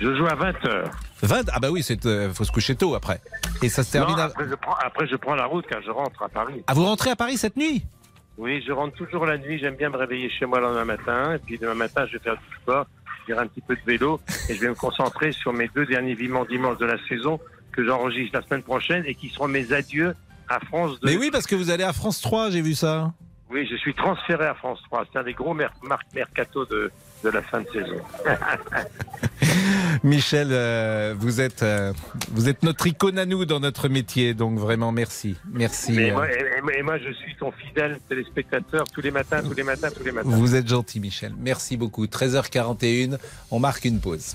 Je joue à 20h. 20 Ah bah oui, il faut se coucher tôt après. Et ça se termine à... après, je prends, après, je prends la route car je rentre à Paris. Ah, vous rentrez à Paris cette nuit? Oui, je rentre toujours la nuit. J'aime bien me réveiller chez moi le lendemain matin. Et puis demain matin, je vais faire du sport, je vais faire un petit peu de vélo. Et je vais me concentrer sur mes deux derniers vivements dimanches de la saison que j'enregistre la semaine prochaine et qui seront mes adieux à France 2. Mais oui, parce que vous allez à France 3, j'ai vu ça. Oui, je suis transféré à France 3. C'est un des gros mer mercato de, de la fin de saison. [LAUGHS] Michel, euh, vous êtes euh, vous êtes notre icône à nous dans notre métier, donc vraiment merci, merci. Euh, moi, et, et- et moi, je suis ton fidèle téléspectateur tous les matins, tous les matins, tous les matins. Vous êtes gentil, Michel. Merci beaucoup. 13h41, on marque une pause.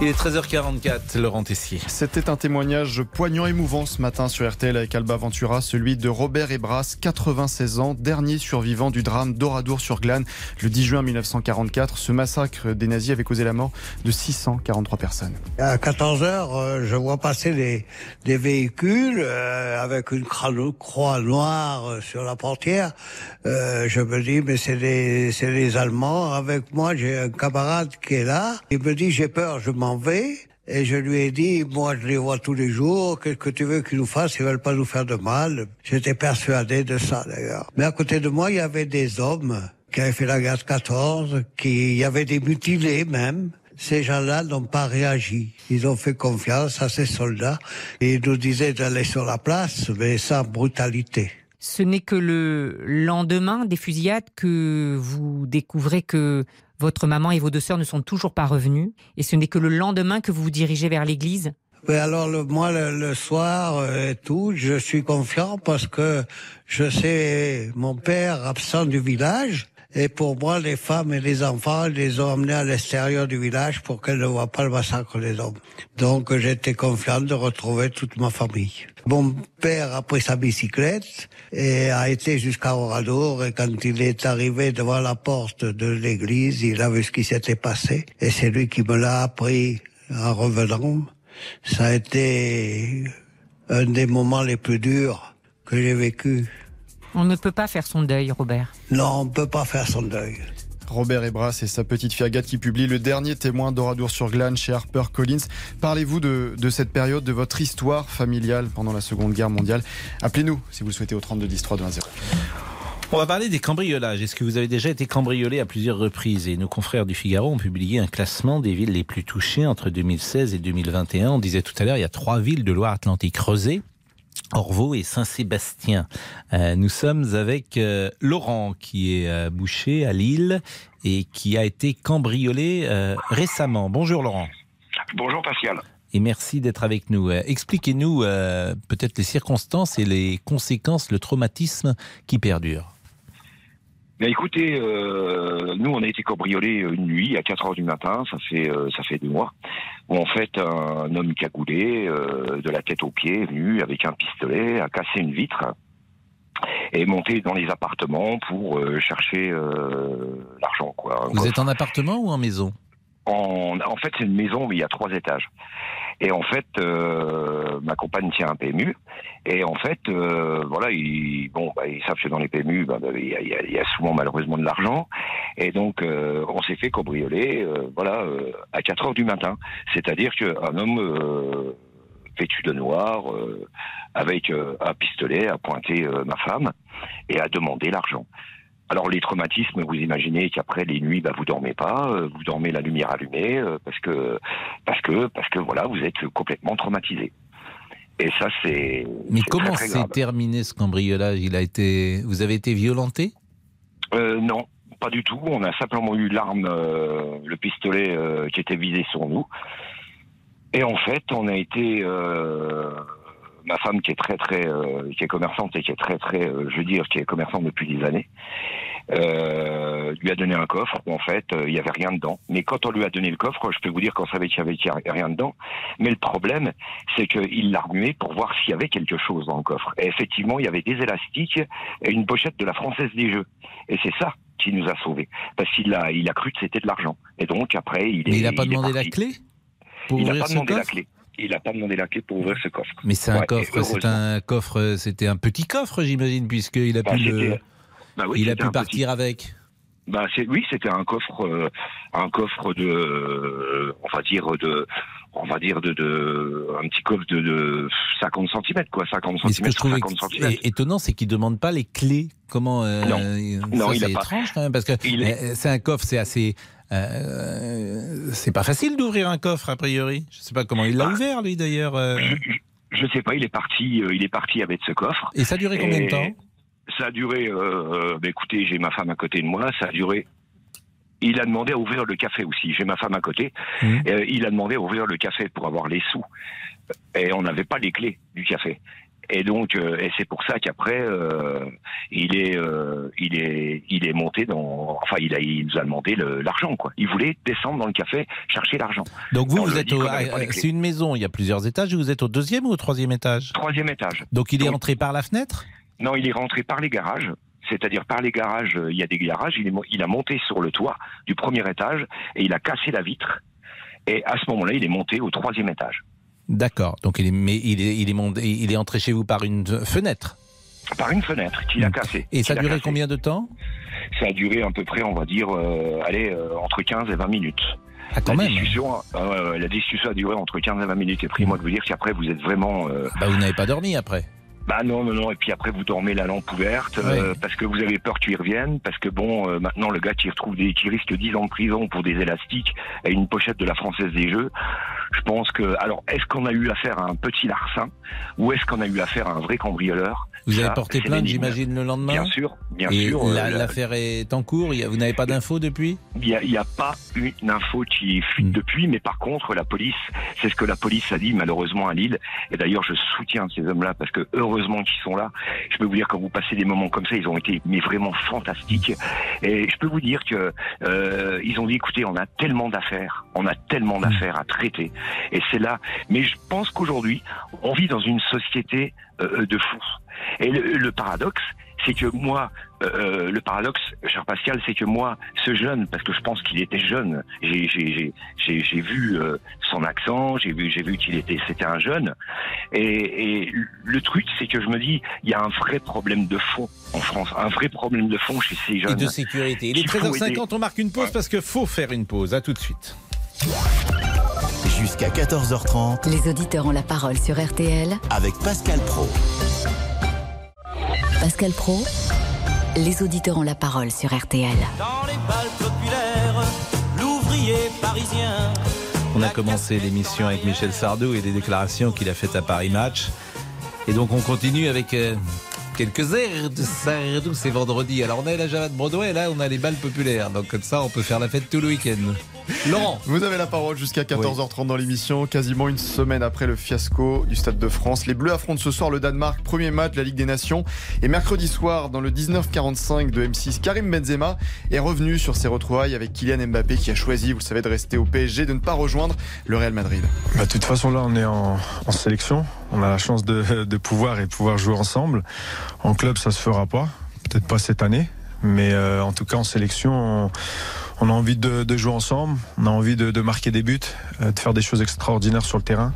Il est 13h44, Laurent Tessier. C'était un témoignage poignant et émouvant ce matin sur RTL avec Alba Ventura, celui de Robert Ebras, 96 ans, dernier survivant du drame d'Oradour-sur-Glane le 10 juin 1944. Ce massacre des nazis avait causé la mort de 643 personnes. À 14 heures, euh, je vois passer des, des véhicules euh, avec une croix noire euh, sur la portière. Euh, je me dis, mais c'est les, c'est les Allemands. Avec moi, j'ai un camarade qui est là. Il me dit, j'ai peur, je m'en Et je lui ai dit, moi je les vois tous les jours, qu'est-ce que tu veux qu'ils nous fassent? Ils veulent pas nous faire de mal. J'étais persuadé de ça d'ailleurs. Mais à côté de moi, il y avait des hommes qui avaient fait la guerre de 14, qui y avait des mutilés même. Ces gens-là n'ont pas réagi. Ils ont fait confiance à ces soldats et ils nous disaient d'aller sur la place, mais sans brutalité. Ce n'est que le lendemain des fusillades que vous découvrez que votre maman et vos deux sœurs ne sont toujours pas revenues. Et ce n'est que le lendemain que vous vous dirigez vers l'église. Mais alors le, moi le, le soir euh, et tout, je suis confiant parce que je sais mon père absent du village et pour moi les femmes et les enfants ils les ont emmenés à l'extérieur du village pour qu'elles ne voient pas le massacre des hommes. Donc j'étais confiant de retrouver toute ma famille. Mon père a pris sa bicyclette et a été jusqu'à Oradour et quand il est arrivé devant la porte de l'église, il a vu ce qui s'était passé et c'est lui qui me l'a appris en revenant. Ça a été un des moments les plus durs que j'ai vécu. On ne peut pas faire son deuil, Robert. Non, on ne peut pas faire son deuil. Robert Ebras et sa petite fille Agathe qui publie le dernier témoin d'Oradour-sur-Glane chez HarperCollins. Parlez-vous de, cette période, de votre histoire familiale pendant la Seconde Guerre mondiale? Appelez-nous si vous le souhaitez au 32 10 3 2 1 0. On va parler des cambriolages. Est-ce que vous avez déjà été cambriolé à plusieurs reprises? Et nos confrères du Figaro ont publié un classement des villes les plus touchées entre 2016 et 2021. On disait tout à l'heure, il y a trois villes de Loire-Atlantique. Rezé, Orvaux et Saint-Sébastien. Euh, nous sommes avec euh, Laurent qui est euh, boucher à Lille et qui a été cambriolé récemment. Bonjour Laurent. Bonjour Pascal. Et merci d'être avec nous. Expliquez-nous peut-être les circonstances et les conséquences, le traumatisme qui perdure. Mais écoutez, euh, nous on a été cambriolés une nuit à 4 heures du matin, ça fait euh, ça fait deux mois. Où en fait un homme cagoulé, euh, de la tête aux pieds, est venu avec un pistolet, a cassé une vitre et est monté dans les appartements pour euh, chercher euh, l'argent. Quoi. Vous êtes en appartement ou en maison? En, en fait, c'est une maison où il y a trois étages. Et en fait, euh, ma compagne tient un PMU. Et en fait, euh, voilà, ils, bon, bah, ils savent que dans les PMU, bah, bah, il y, a, il y il y a souvent malheureusement de l'argent. Et donc, euh, on s'est fait cambrioler, euh, voilà, euh, à 4 heures du matin. C'est-à-dire qu'un homme euh, vêtu de noir, avec un pistolet, a pointé ma femme et a demandé l'argent. Alors les traumatismes, vous imaginez qu'après les nuits, bah, vous dormez pas, euh, vous dormez la lumière allumée euh, parce que parce que parce que voilà, vous êtes complètement traumatisé. Et ça c'est. Mais comment s'est terminé ce cambriolage? Il a été, vous avez été violenté? Euh, non, pas du tout. On a simplement eu l'arme, euh, le pistolet euh, qui était visé sur nous. Et en fait, on a été. Ma femme qui est très très euh, qui est commerçante et qui est très très euh, je veux dire qui est commerçante depuis des années euh, lui a donné un coffre où en fait il y avait rien dedans. Mais quand on lui a donné le coffre je peux vous dire qu'on savait qu'il y avait y rien dedans. Mais le problème c'est qu'il l'a remué pour voir s'il y avait quelque chose dans le coffre. Et effectivement il y avait des élastiques et une pochette de la française des jeux. Et c'est ça qui nous a sauvés. Parce qu'il a il a cru que c'était de l'argent. Et donc après il est Mais il n'a pas demandé la clé pour il n'a pas demandé la clé il n'a pas demandé la clé pour ouvrir ce coffre Mais c'est un Ouais, coffre, c'est un coffre, c'était un petit coffre, j'imagine, puisqu'il a Bah, pu le, bah oui, il a pu partir petit- avec. Bah oui, c'était un coffre, euh, un coffre de, euh, on va dire de, on va dire de, de un petit coffre de, de 50 cm quoi, 50 Mais ce que cm je trouve 50 ex- cm. é- étonnant, c'est qu'il ne demande pas les clés. Comment euh, Non. Non, il c'est étrange quand même, parce que euh, c'est un coffre, c'est assez. Euh, c'est pas facile d'ouvrir un coffre a priori. Je sais pas comment il l'a Bah. ouvert lui d'ailleurs. euh. Je sais pas, il est parti, euh, il est parti avec ce coffre. Et ça a duré combien de temps? Ça a duré, euh, bah, écoutez, j'ai ma femme à côté de moi, ça a duré. Il a demandé à ouvrir le café aussi. J'ai ma femme à côté. Mmh. Euh, il a demandé à ouvrir le café pour avoir les sous. Et on n'avait pas les clés du café. Et donc, euh, et c'est pour ça qu'après, euh, il est, euh, il est, il est monté dans, enfin, il a, il nous a demandé l'argent, quoi. Il voulait descendre dans le café chercher l'argent. Donc vous, vous êtes clés. c'est une maison, il y a plusieurs étages. et Vous êtes au deuxième ou au troisième étage? Troisième étage. Donc il est Donc- entré par la fenêtre? Non, il est rentré par les garages. C'est-à-dire par les garages, il y a des garages. Il, est, il a monté sur le toit du premier étage et il a cassé la vitre. Et à ce moment-là, il est monté au troisième étage. D'accord. Donc il est, mais il est, il est, il est entré chez vous par une fenêtre. Par une fenêtre qu'il a cassé. Hmm. Et ça a duré combien de temps? Ça a duré à peu près, on va dire, euh, allez, euh, entre 15 et 20 minutes. Ah, quand la même. Discussion, euh, ouais, la discussion a duré entre 15 et 20 minutes. Et pris-moi de vous dire qu'après, vous êtes vraiment... euh, Bah, vous n'avez pas dormi après. Bah non, non, non. Et puis après, vous dormez la lampe ouverte euh, parce que vous avez peur qu'il revienne. Parce que bon, euh, maintenant, le gars qui retrouve des, qui risque 10 ans de prison pour des élastiques et une pochette de la Française des Jeux, je pense que. Alors, est-ce qu'on a eu affaire à un petit larcin ou est-ce qu'on a eu affaire à un vrai cambrioleur? Vous Ça, avez porté plainte, j'imagine, le lendemain Bien sûr, bien Et sûr. euh, la- la- L'affaire est en cours. Vous n'avez pas d'infos depuis? Il n'y a, pas une info qui fuite depuis, mais par contre, la police, c'est ce que la police a dit malheureusement à Lille. Et d'ailleurs, je soutiens ces hommes-là parce que heureusement qu'ils sont là. Je peux vous dire quand vous passez des moments comme ça, ils ont été mais vraiment fantastiques. Et je peux vous dire que euh, ils ont dit, écoutez, on a tellement d'affaires, on a tellement d'affaires à traiter. Et c'est là. Mais je pense qu'aujourd'hui, on vit dans une société euh, de fous. Et le, le paradoxe, c'est que moi, euh, le paradoxe, cher Pascal, c'est que moi, ce jeune, parce que je pense qu'il était jeune, j'ai j'ai- j'ai- j'ai- j'ai vu euh, son accent, j'ai vu, j'ai vu qu'il était, c'était un jeune. Et, et le truc, c'est que je me dis, il y a un vrai problème de fond en France, un vrai problème de fond chez ces Et jeunes. de sécurité. Il est qu'il faut 13h50, aider. on marque une pause parce que faut faire une pause. À tout de suite. Jusqu'à 14h30 Les auditeurs ont la parole sur RTL. avec Pascal Pro. Pascal Pro, les auditeurs ont la parole sur RTL. Dans les balles populaires, l'ouvrier parisien. On a commencé l'émission avec Michel Sardou et des déclarations qu'il a faites à Paris Match. Et donc on continue avec euh, quelques airs de Sardou, c'est vendredi. Alors on a la Java de Broadway, là on a les balles populaires. Donc comme ça on peut faire la fête tout le week-end. Laurent. Vous avez la parole jusqu'à 14h30 dans l'émission, quasiment une semaine après le fiasco du Stade de France. Les Bleus affrontent ce soir le Danemark, premier match de la Ligue des Nations. Et mercredi soir, dans le 1945 de M6, Karim Benzema est revenu sur ses retrouvailles avec Kylian Mbappé qui a choisi, vous le savez, de rester au PSG, de ne pas rejoindre le Real Madrid. Bah, de toute façon, là, on est en, en sélection. On a la chance de, de, pouvoir et pouvoir jouer ensemble. En club, ça se fera pas. Peut-être pas cette année. Mais euh, en tout cas, en sélection, on, on a envie de, de, jouer ensemble, on a envie de, de marquer des buts, euh, de faire des choses extraordinaires sur le terrain.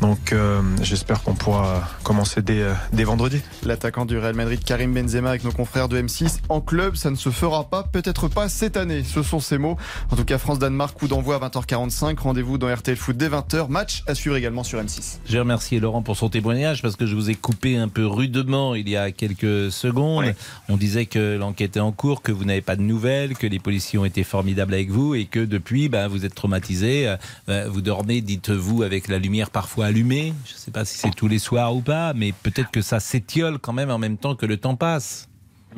Donc euh, j'espère qu'on pourra commencer dès, euh, dès vendredi. L'attaquant du Real Madrid, Karim Benzema, avec nos confrères de M6. En club, ça ne se fera pas, peut-être pas cette année. Ce sont ses mots. En tout cas, France-Danemark, coup d'envoi à 20h45. Rendez-vous dans RTL Foot dès 20h. Match à suivre également sur M6. J'ai remercié Laurent pour son témoignage parce que je vous ai coupé un peu rudement il y a quelques secondes. On disait que l'enquête est en cours, que vous n'avez pas de nouvelles, que les policiers ont été formidables avec vous et que depuis, ben, vous êtes traumatisé. Euh, vous dormez, dites-vous, avec la lumière parfois allumée. Je ne sais pas si c'est tous les soirs ou pas, mais peut-être que ça s'étiole quand même en même temps que le temps passe.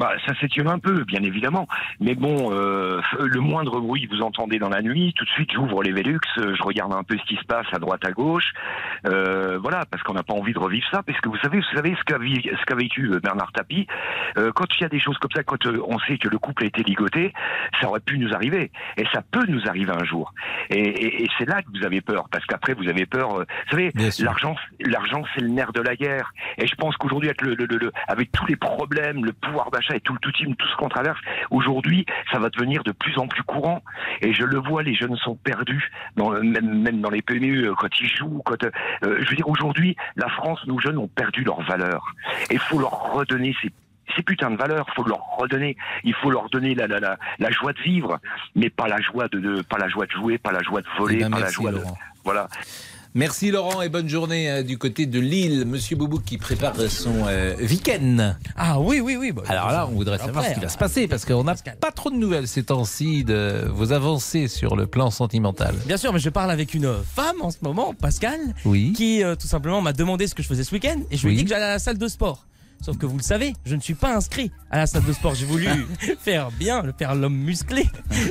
Bah, ça s'étire un peu, bien évidemment. Mais bon, euh, le moindre bruit que vous entendez dans la nuit, tout de suite j'ouvre les Velux, je regarde un peu ce qui se passe à droite, à gauche. Euh, voilà, parce qu'on n'a pas envie de revivre ça. Parce que vous savez, vous savez ce qu'a qu'a vécu Bernard Tapie. Euh, quand il y a des choses comme ça, quand on sait que le couple a été ligoté, ça aurait pu nous arriver. Et ça peut nous arriver un jour. Et, et, et c'est là que vous avez peur, parce qu'après vous avez peur. vous savez, l'argent, l'argent, c'est le nerf de la guerre. Et je pense qu'aujourd'hui, avec, le, le, le, avec tous les problèmes, le pouvoir d'achat et tout le tout team, tout ce qu'on traverse, aujourd'hui, ça va devenir de plus en plus courant. Et je le vois, les jeunes sont perdus, dans, même, même dans les PMU, quand ils jouent. Quand, euh, je veux dire, aujourd'hui, la France, nos jeunes ont perdu leur valeur. Et il faut leur redonner ces ces putains de valeurs, faut leur redonner. Il faut leur donner la, la, la, la joie de vivre, mais pas la joie de, de, pas la joie de jouer, pas la joie de voler, bien, pas merci, la joie Laurent. de, voilà. Merci Laurent et bonne journée euh, du côté de Lille. Monsieur Boubou qui prépare son euh, week-end. Ah oui, oui, oui. Bah, Alors là, on voudrait savoir ce qui va se passer parce qu'on n'a pas trop de nouvelles ces temps-ci de vos avancées sur le plan sentimental. Bien sûr, mais je parle avec une femme en ce moment, Pascal, oui. qui euh, tout simplement m'a demandé ce que je faisais ce week-end et je lui ai dit que j'allais à la salle de sport. Sauf que vous le savez, je ne suis pas inscrit à la salle de sport. J'ai voulu [LAUGHS] faire bien, faire l'homme musclé.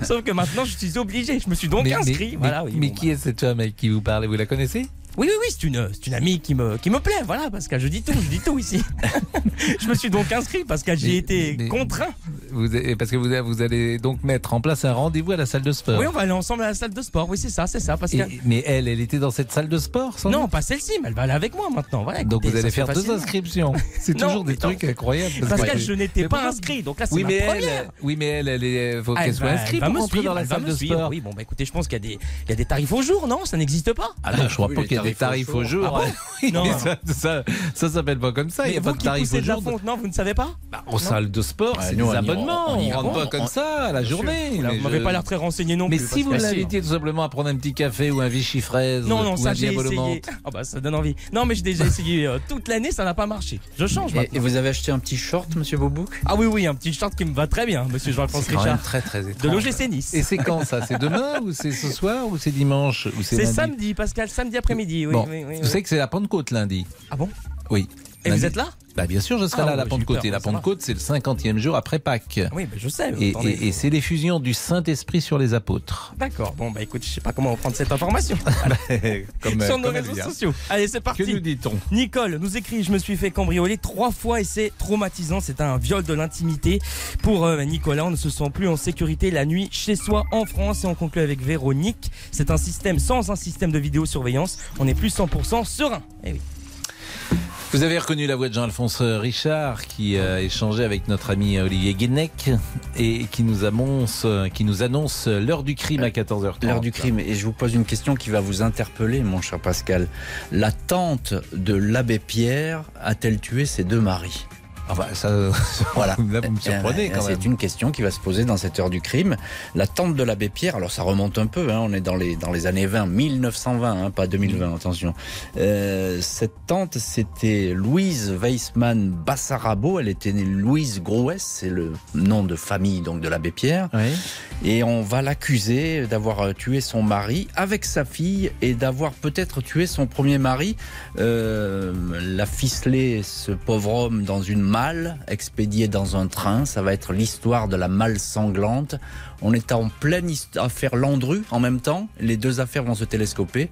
Sauf que maintenant, je suis obligé. Je me suis donc mais, inscrit. Mais, voilà, oui, mais bon, qui bah. est cette femme avec qui vous parlez? Vous la connaissez? Oui, oui, oui, c'est une, c'est une amie qui me, qui me plaît, voilà, Pascal. Je dis tout, je dis tout ici. [LAUGHS] je me suis donc inscrit parce que j'ai été mais, contraint. Vous, parce que vous, vous allez donc mettre en place un rendez-vous à la salle de sport. Oui, on va aller ensemble à la salle de sport. Oui, c'est ça, c'est ça, Pascal. Et, mais elle, elle était dans cette salle de sport sans Non, doute pas celle-ci, mais elle va aller avec moi maintenant. Voilà, donc vous allez faire deux inscriptions. [LAUGHS] C'est toujours des trucs incroyables. Parce Pascal, je n'étais pas inscrit, donc là c'est oui, ma mais première. Elle, oui, mais elle, elle est, faut qu'elle elle soit inscrite pour me rentrer dans la salle de sport. Oui, bon, bah écoutez, je pense qu'il y, a des- il y a des tarifs au jour, non? Ça n'existe pas Ah non, je crois pas qu'il y ait des tarifs au jour. Ah bon [LAUGHS] Non, mais ça, ça, ça s'appelle pas comme ça. Il Mais n'y a pas de tarif au de jour. fonte, non, vous ne savez pas Aux salles de sport, Ouais, c'est des on y- abonnements. on On y ne rentre pas comme On- ça à la journée. Vous mais ne m'avez je- pas l'air très renseigné non Mais plus. si vous Pascal. l'invitiez tout simplement à prendre un petit café ou un Vichy fraise Non, non, ou ça un j'ai diabolo essayé. menthe. Ah bah ça donne envie. Non, mais j'ai déjà [LAUGHS] essayé euh, toute l'année, ça n'a pas marché. Je change Et, vous avez acheté un petit short, monsieur Bobouk Ah oui, oui, un petit short qui me va très bien, monsieur Jean-Alphonse C'est quand même Richard. très très De étrange. l'OGC Nice. Et c'est quand ça? C'est demain [LAUGHS] ou c'est ce soir ou c'est dimanche ou C'est samedi, Pascal, samedi après-midi. Oui, Bon, oui, oui, vous oui. savez que c'est la Pentecôte lundi. Ah bon? Oui. Et vous êtes là Bah bien sûr, je serai Ah, là à la eu Pentecôte. peur, Et la va. Pentecôte, c'est le 50e jour après Pâques. Oui, mais je sais. Et, attendez, et- et c'est l'effusion du Saint-Esprit sur les apôtres. D'accord, bon bah écoute, je sais pas comment prendre cette information. [LAUGHS] Comme, euh, Sur nos comme elle réseaux vient. sociaux. Allez, c'est parti. Que nous dit-on Nicole nous écrit Je me suis fait cambrioler trois fois et c'est traumatisant. C'est un viol de l'intimité. Pour euh, Nicolas, on ne se sent plus en sécurité la nuit chez soi en France. Et on conclut avec Véronique. C'est un système sans un système de vidéosurveillance. On est plus 100% serein. Eh oui. Vous avez reconnu la voix de Jean-Alphonse Richard qui a échangé avec notre ami Olivier Guénec et qui nous annonce, qui nous annonce l'heure du crime à 14h30. L'heure du crime. Et je vous pose une question qui va vous interpeller, mon cher Pascal. La tante de l'abbé Pierre a-t-elle tué ses deux maris? Ah bah, ça, [LAUGHS] Voilà. Là, vous me surprenez ben, quand même. C'est une question qui va se poser dans cette heure du crime. La tente de l'abbé Pierre, alors ça remonte un peu, hein, on est dans les, dans les années 20, 1920, hein, pas 2020, attention. Euh, cette tante, c'était Louise Weissmann Bassarabo, elle était née Louise Grouès, c'est le nom de famille donc de l'abbé Pierre. Et on va l'accuser d'avoir euh, tué son mari avec sa fille et d'avoir peut-être tué son premier mari. Euh, l'a ficelé, ce pauvre homme, dans une expédié dans un train. Ça va être l'histoire de la malle sanglante. On est en pleine affaire Landru en même temps. Les deux affaires vont se télescoper.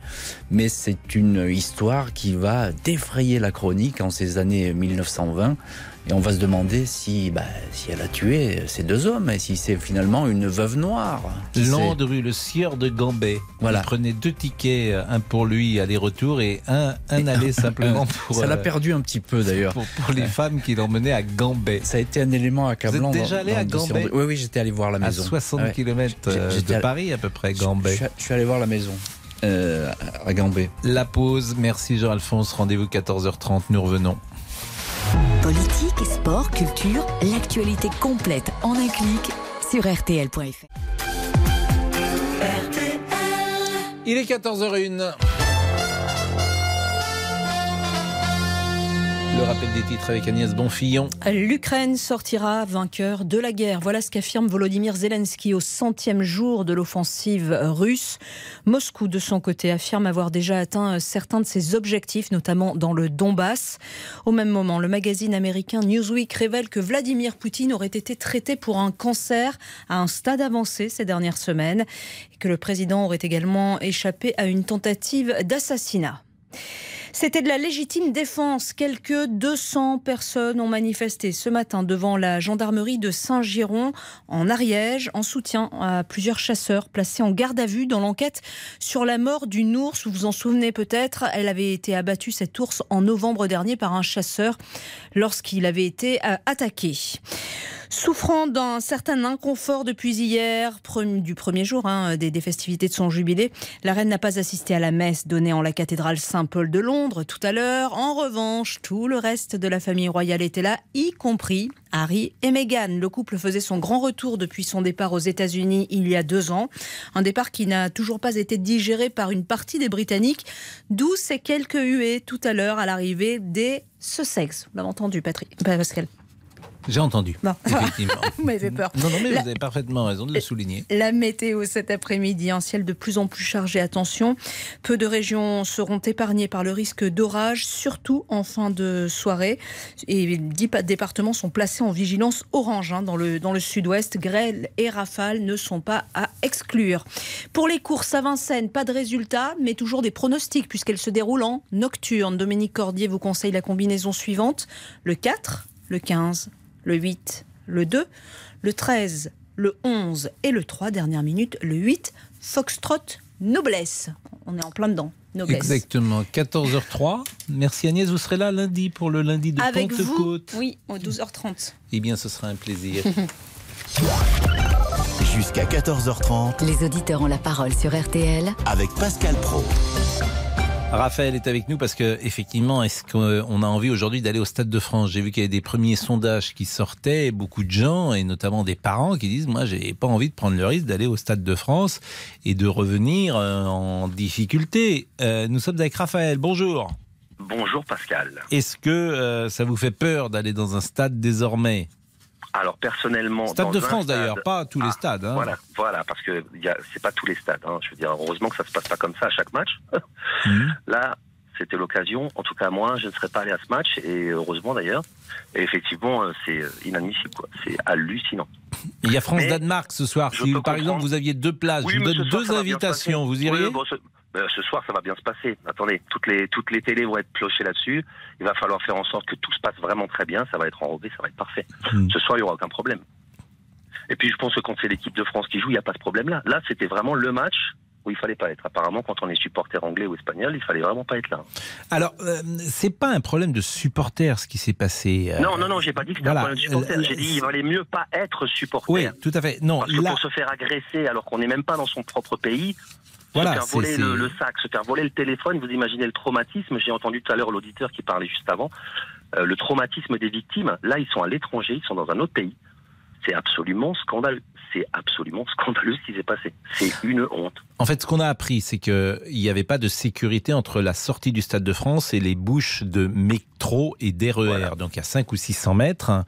Mais c'est une histoire qui va défrayer la chronique en ces années 1920. Et on va se demander si, bah, si elle a tué ces deux hommes et si c'est finalement une veuve noire. Landru, le sieur de Gambet. Voilà. Il prenait deux tickets, un pour lui aller-retour et un, un aller simplement pour. Ça l'a euh, perdu un petit peu d'ailleurs. Pour, pour les femmes qui l'emmenaient à Gambet. Ça a été un élément accablant. Vous êtes déjà allé dans à. Gambet Oui, oui, j'étais allé voir la maison. À 60 Ouais. km de Paris à peu près, Gambet. je suis allé voir la maison euh, à Gambet. La pause, merci Jean-Alphonse, rendez-vous 14h30, nous revenons. Politique, sport, culture, l'actualité complète en un clic sur rtl.fr. Il est 14h01. Le rappel des titres avec Agnès Bonfillon. L'Ukraine sortira vainqueur de la guerre. Voilà ce qu'affirme Volodymyr Zelensky au centième jour de l'offensive russe. Moscou, de son côté, affirme avoir déjà atteint certains de ses objectifs, notamment dans le Donbass. Au même moment, le magazine américain Newsweek révèle que Vladimir Poutine aurait été traité pour un cancer à un stade avancé ces dernières semaines et que le président aurait également échappé à une tentative d'assassinat. C'était de la légitime défense. Quelques 200 personnes ont manifesté ce matin devant la gendarmerie de Saint-Giron en Ariège en soutien à plusieurs chasseurs placés en garde à vue dans l'enquête sur la mort d'une ours. Vous vous en souvenez peut-être, elle avait été abattue cette ours en novembre dernier par un chasseur lorsqu'il avait été euh, attaqué. Souffrant d'un certain inconfort depuis hier, du premier jour hein, des, des festivités de son jubilé, la reine n'a pas assisté à la messe donnée en la cathédrale Saint-Paul de Londres tout à l'heure. En revanche, tout le reste de la famille royale était là, y compris Harry et Meghan. Le couple faisait son grand retour depuis son départ aux États-Unis il y a deux ans. Un départ qui n'a toujours pas été digéré par une partie des Britanniques, d'où ces quelques huées tout à l'heure à l'arrivée des Sussex. Vous l'avez entendu, Patrick, Pascal J'ai entendu. Bon. Effectivement. [LAUGHS] Vous m'avez peur. Non, non, mais La- vous avez parfaitement raison de le souligner. La météo cet après-midi, un ciel de plus en plus chargé. Attention, peu de régions seront épargnées par le risque d'orage, surtout en fin de soirée. Et dix pa- départements sont placés en vigilance orange hein, dans le, dans le sud-ouest. Grêle et rafales ne sont pas à exclure. Pour les courses à Vincennes, pas de résultats, mais toujours des pronostics puisqu'elles se déroulent en nocturne. Dominique Cordier vous conseille la combinaison suivante le 4, le 15, le 8, le 2, le 13, le 11 et le 3, dernière minute, le 8, Foxtrot Noblesse. On est en plein dedans, Noblesse. Exactement, 14h03. Merci Agnès, vous serez là lundi pour le lundi de Avec vous, Pentecôte. oui, au 12h30. Eh bien, ce sera un plaisir. [LAUGHS] Jusqu'à 14h30 Les auditeurs ont la parole sur RTL avec Pascal Pro. Raphaël est avec nous parce que effectivement, est-ce qu'on a envie aujourd'hui d'aller au Stade de France? J'ai vu qu'il y avait des premiers sondages qui sortaient, beaucoup de gens et notamment des parents qui disent moi j'ai pas envie de prendre le risque d'aller au Stade de France et de revenir euh, en difficulté. Euh, nous sommes avec Raphaël. Bonjour. Bonjour Pascal. Est-ce que euh, ça vous fait peur d'aller dans un stade désormais? Alors personnellement, Stade dans de France stade- d'ailleurs, pas tous les Ah, stades. hein. Voilà, voilà, parce que a- c'est pas tous les stades. hein. Je veux dire, heureusement que ça se passe pas comme ça à chaque match. [LAUGHS] Mhm. Là, c'était l'occasion. En tout cas, moi, je ne serais pas allé à ce match, et heureusement d'ailleurs. Et effectivement, euh, c'est euh, inadmissible, quoi. C'est hallucinant. Il y a France Mais Danemark ce soir. Si par exemple vous aviez deux places, Oui, je vous donne deux invitations. Vous iriez Oui, bon, ce, ben, ce soir, ça va bien se passer. Attendez, toutes les toutes les télés vont être clochées là-dessus. Il va falloir faire en sorte que tout se passe vraiment très bien. Ça va être enrobé, ça va être parfait. Hmm. Ce soir, il y aura aucun problème. Et puis, je pense que quand c'est l'équipe de France qui joue, il n'y a pas de problème là. Là, c'était vraiment le match où il fallait pas être. Apparemment, quand on est supporter anglais ou espagnol, il fallait vraiment pas être là. Alors, euh, c'est pas un problème de supporters ce qui s'est passé. euh, non, non, non, j'ai pas dit que c'était voilà. un problème de supporter. Euh, J'ai dit il valait mieux pas être supporter. Oui, tout à fait. Non, Parce que là, pour se faire agresser alors qu'on n'est même pas dans son propre pays, Voilà, se faire voler le, le sac, se faire voler le téléphone, vous imaginez le traumatisme. J'ai entendu tout à l'heure l'auditeur qui parlait juste avant. Euh, le traumatisme des victimes. Là, ils sont à l'étranger, ils sont dans un autre pays. C'est absolument scandaleux. C'est absolument [LAUGHS] scandaleux ce qui s'est passé. C'est une honte. En fait, ce qu'on a appris, c'est qu'il n'y avait pas de sécurité entre la sortie du Stade de France et les bouches de métro et d'RER. Donc, il y a 5 ou 600 mètres, hein,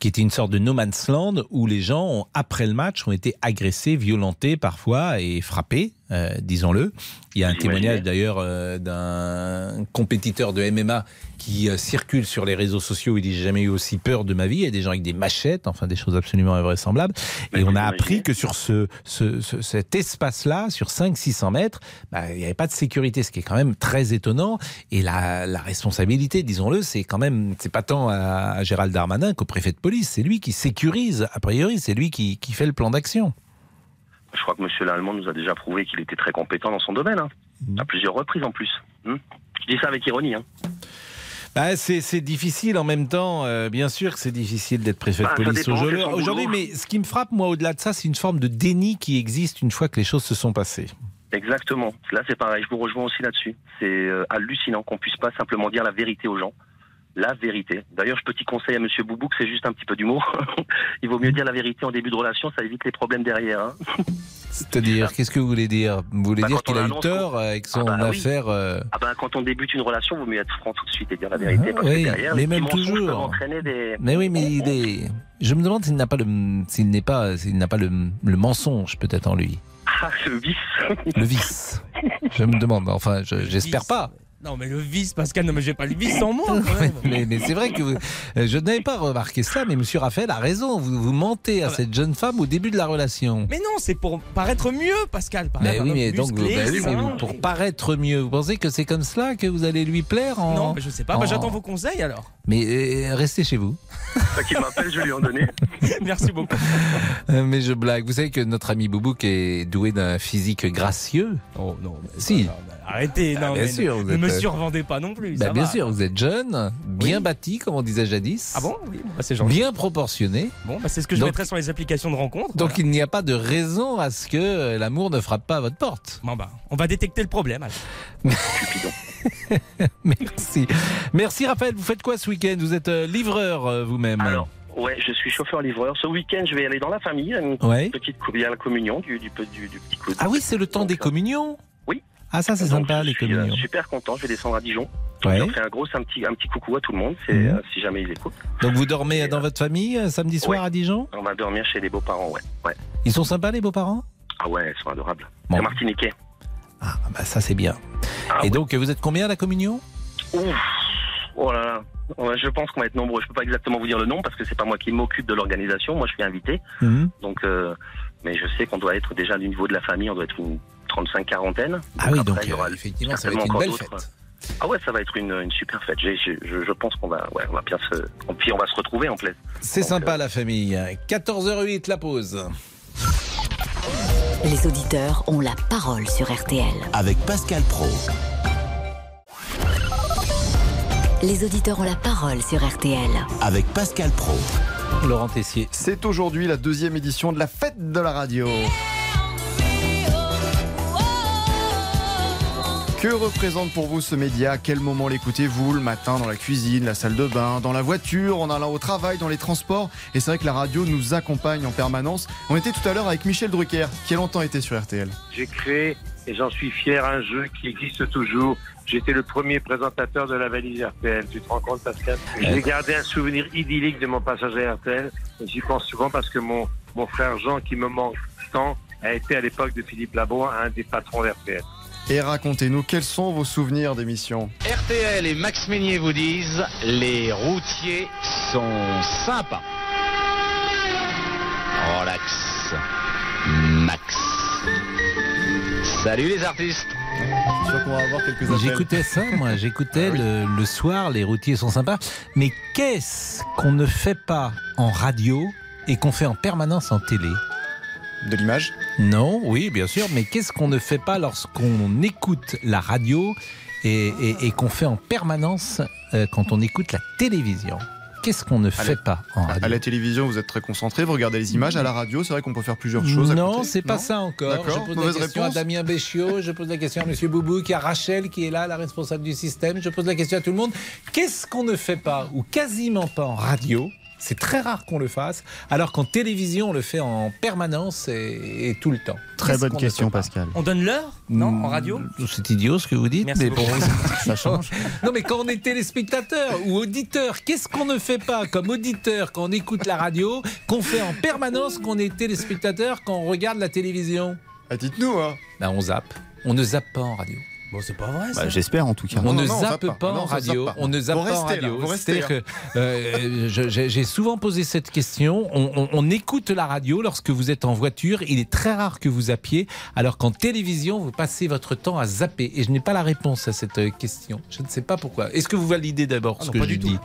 qui était une sorte de no man's land où les gens, ont, après le match, ont été agressés, violentés parfois et frappés, euh, disons-le. Il y a un témoignage d'ailleurs euh, d'un compétiteur de MMA qui euh, circule sur les réseaux sociaux. Il dit J'ai jamais eu aussi peur de ma vie. Il y a des gens avec des machettes, enfin des choses absolument invraisemblables. Et on a appris que sur ce, ce- ce- cet espace-là, sur 500-600 mètres, bah, il n'y avait pas de sécurité, ce qui est quand même très étonnant. Et la, la responsabilité, disons-le, c'est quand même, c'est pas tant à, à Gérald Darmanin qu'au préfet de police. C'est lui qui sécurise, a priori, c'est lui qui, qui fait le plan d'action. Je crois que Monsieur Lallemand nous a déjà prouvé qu'il était très compétent dans son domaine, hein. à plusieurs reprises en plus. Hmm. Je dis ça avec ironie. Hein. Bah, c'est difficile en même temps, euh, bien sûr que c'est difficile d'être préfet Bah, de ça police aujourd'hui. mais ce qui me frappe, moi, au-delà de ça, c'est une forme de déni qui existe une fois que les choses se sont passées. Exactement. Là, c'est pareil. Je vous rejoins aussi là-dessus. C'est euh, hallucinant qu'on puisse pas simplement dire la vérité aux gens. La vérité. D'ailleurs, je petit conseil à Monsieur Boubouk, c'est juste un petit peu d'humour. [LAUGHS] Il vaut mieux dire la vérité en début de relation, ça évite les problèmes derrière. hein. [LAUGHS] C'est-à-dire, qu'est-ce que vous voulez dire? Vous voulez Bah, dire qu'il a eu tort avec son Ah bah affaire euh, Ah ben, quand on débute une relation, il vaut mieux être franc tout de suite et dire la vérité. parce oui, que derrière, mais les même toujours. des... Mais oui, mais il est... je me demande s'il n'a pas le, s'il n'est pas, s'il n'a pas le, le mensonge peut-être en lui, Ah, le vice. le vice. Je me demande. Enfin, je- j'espère pas. Non, mais le vice, Pascal, non, mais j'ai pas le vice sans moi, quand même. Mais, mais c'est vrai que vous- euh, je n'avais pas remarqué cela, mais Monsieur Raphaël a raison. Vous, vous mentez à cette jeune femme au début de la relation. Mais non, c'est pour paraître mieux, Pascal. Mais oui, mais donc vous- musclé, bah oui, mais pour paraître mieux, vous pensez que c'est comme cela que vous allez lui plaire en... Non, mais je sais pas. Bah, en- J'attends vos conseils alors. Mais euh, restez chez vous. Toi [LAUGHS] qui m'appelle, je lui en donner. [LAUGHS] Merci beaucoup. Euh, Mais je blague. Vous savez que notre ami Boubouk est doué d'un physique gracieux. Oh non. Si. Arrêtez, non, Ah, bien mais sûr, vous êtes, survendez pas non plus. Bah, ça bien va. sûr, vous êtes jeune, bien bâti, comme on disait jadis. Ah bon? Oui, bah, c'est gentil. Bien proportionné. Bon, bah, c'est ce que je Donc- mettrai sur les applications de rencontre. Donc il n'y a pas de raison à ce que euh, l'amour ne frappe pas à votre porte. Bon, bah, on va détecter le problème. [LAUGHS] Merci. Merci Raphaël. Vous faites quoi ce week-end? Vous êtes euh, livreur euh, vous-même Alors, ouais, je suis chauffeur-livreur. Ce week-end, je vais aller dans la famille. Une Ouais. petite il y a la communion du, du, pe- du, du petit coup. Ah oui, c'est le temps des communions. Ah ça c'est Donc, sympa je les suis, euh, communions. super content. Je vais descendre à Dijon. Ouais. Je leur fais un gros, un petit, un petit coucou à tout le monde. C'est Mhm. euh, si jamais ils écoutent. Donc vous dormez dans votre famille euh, samedi soir Ouais. à Dijon On va dormir chez les beaux-parents, ouais. ouais. Ils sont sympas les beaux-parents? Ah ouais, ils sont adorables. Bon. C'est Martiniquais. Ah bah ça c'est bien. Ah Et donc vous êtes combien à la communion? Ouf. Oh là là. Je pense qu'on va être nombreux. Je peux pas exactement vous dire le nom parce que c'est pas moi qui m'occupe de l'organisation. Moi, je suis invité. Mhm. Donc, euh, mais je sais qu'on doit être déjà du niveau de la famille, on doit être une 35 quarantaine. Ah oui, donc après, il y aura euh, effectivement ça va être une encore belle d'autres. fête. Ah ouais, ça va être une, une super fête. Je, je pense qu'on va, ouais, on va bien se, on- puis on va se retrouver en plaisir. C'est sympa la famille. 14h08 la pause. Les auditeurs ont la parole sur RTL. Avec Pascal Pro. Les auditeurs ont la parole sur RTL. Avec Pascal Pro. Laurent Tessier. C'est aujourd'hui la deuxième édition de la fête de la radio. Que représente pour vous ce média? À quel moment l'écoutez-vous? Le matin dans la cuisine, la salle de bain, dans la voiture, en allant au travail, dans les transports? Et c'est vrai que la radio nous accompagne en permanence. On était tout à l'heure avec Michel Drucker, qui a longtemps été sur RTL. J'ai créé, et j'en suis fier, un jeu qui existe toujours. J'étais le premier présentateur de la valise RTL. Tu te rends compte, Pascal? J'ai gardé un souvenir idyllique de mon passage à RTL. Et j'y pense souvent parce que mon, mon frère Jean, qui me manque tant, a été à l'époque de Philippe Labois un des patrons d'RTL. Et racontez-nous, quels sont vos souvenirs d'émission RTL et Max Meignier vous disent les routiers sont sympas. Relax. Max. Salut les artistes. J'écoutais ça, moi. [LAUGHS] J'écoutais Ah le, le soir, les routiers sont sympas. Mais qu'est-ce qu'on ne fait pas en radio et qu'on fait en permanence en télé? De l'image Non, oui, bien sûr. Mais qu'est-ce qu'on ne fait pas lorsqu'on écoute la radio et, et- et qu'on fait en permanence euh, quand on écoute la télévision? Qu'est-ce qu'on ne fait pas en radio À la télévision, vous êtes très concentré, vous regardez les images. À la radio, c'est vrai qu'on peut faire plusieurs choses. à Non, c'est pas Non ça encore. Je pose mauvaise la question réponse. à Damien Béchiot, je pose la question à Monsieur Boubou, qui a Rachel qui est là, la responsable du système. Je pose la question à tout le monde. Qu'est-ce qu'on ne fait pas ou quasiment pas en radio c'est très rare qu'on le fasse, alors qu'en télévision, on le fait en permanence et, et tout le temps. Très bonne qu'on ne question, Pascal. On donne l'heure Non En radio C'est idiot ce que vous dites, Merci mais beaucoup. bon, [LAUGHS] ça change. [LAUGHS] Non, mais quand on est téléspectateur ou auditeur, qu'est-ce qu'on ne fait pas comme auditeur quand on écoute la radio, qu'on fait en permanence quand on est téléspectateur, quand on regarde la télévision? Ah, Dites-nous, hein. Ben, on zappe. On ne zappe pas en radio. Bon, c'est pas vrai Bah, J'espère en tout cas. On Non, ne non, zappe pas. Non, en radio. pas. On ne zappe pas en restez là, radio. C'est-à-dire que euh, je- j'ai souvent posé cette question. On, on- on écoute la radio lorsque vous êtes en voiture. Il est très rare que vous zappiez, alors qu'en télévision, vous passez votre temps à zapper. Et je n'ai pas la réponse à cette euh, question. Je ne sais pas pourquoi. Est-ce que vous validez d'abord Ah ce non, que je tout.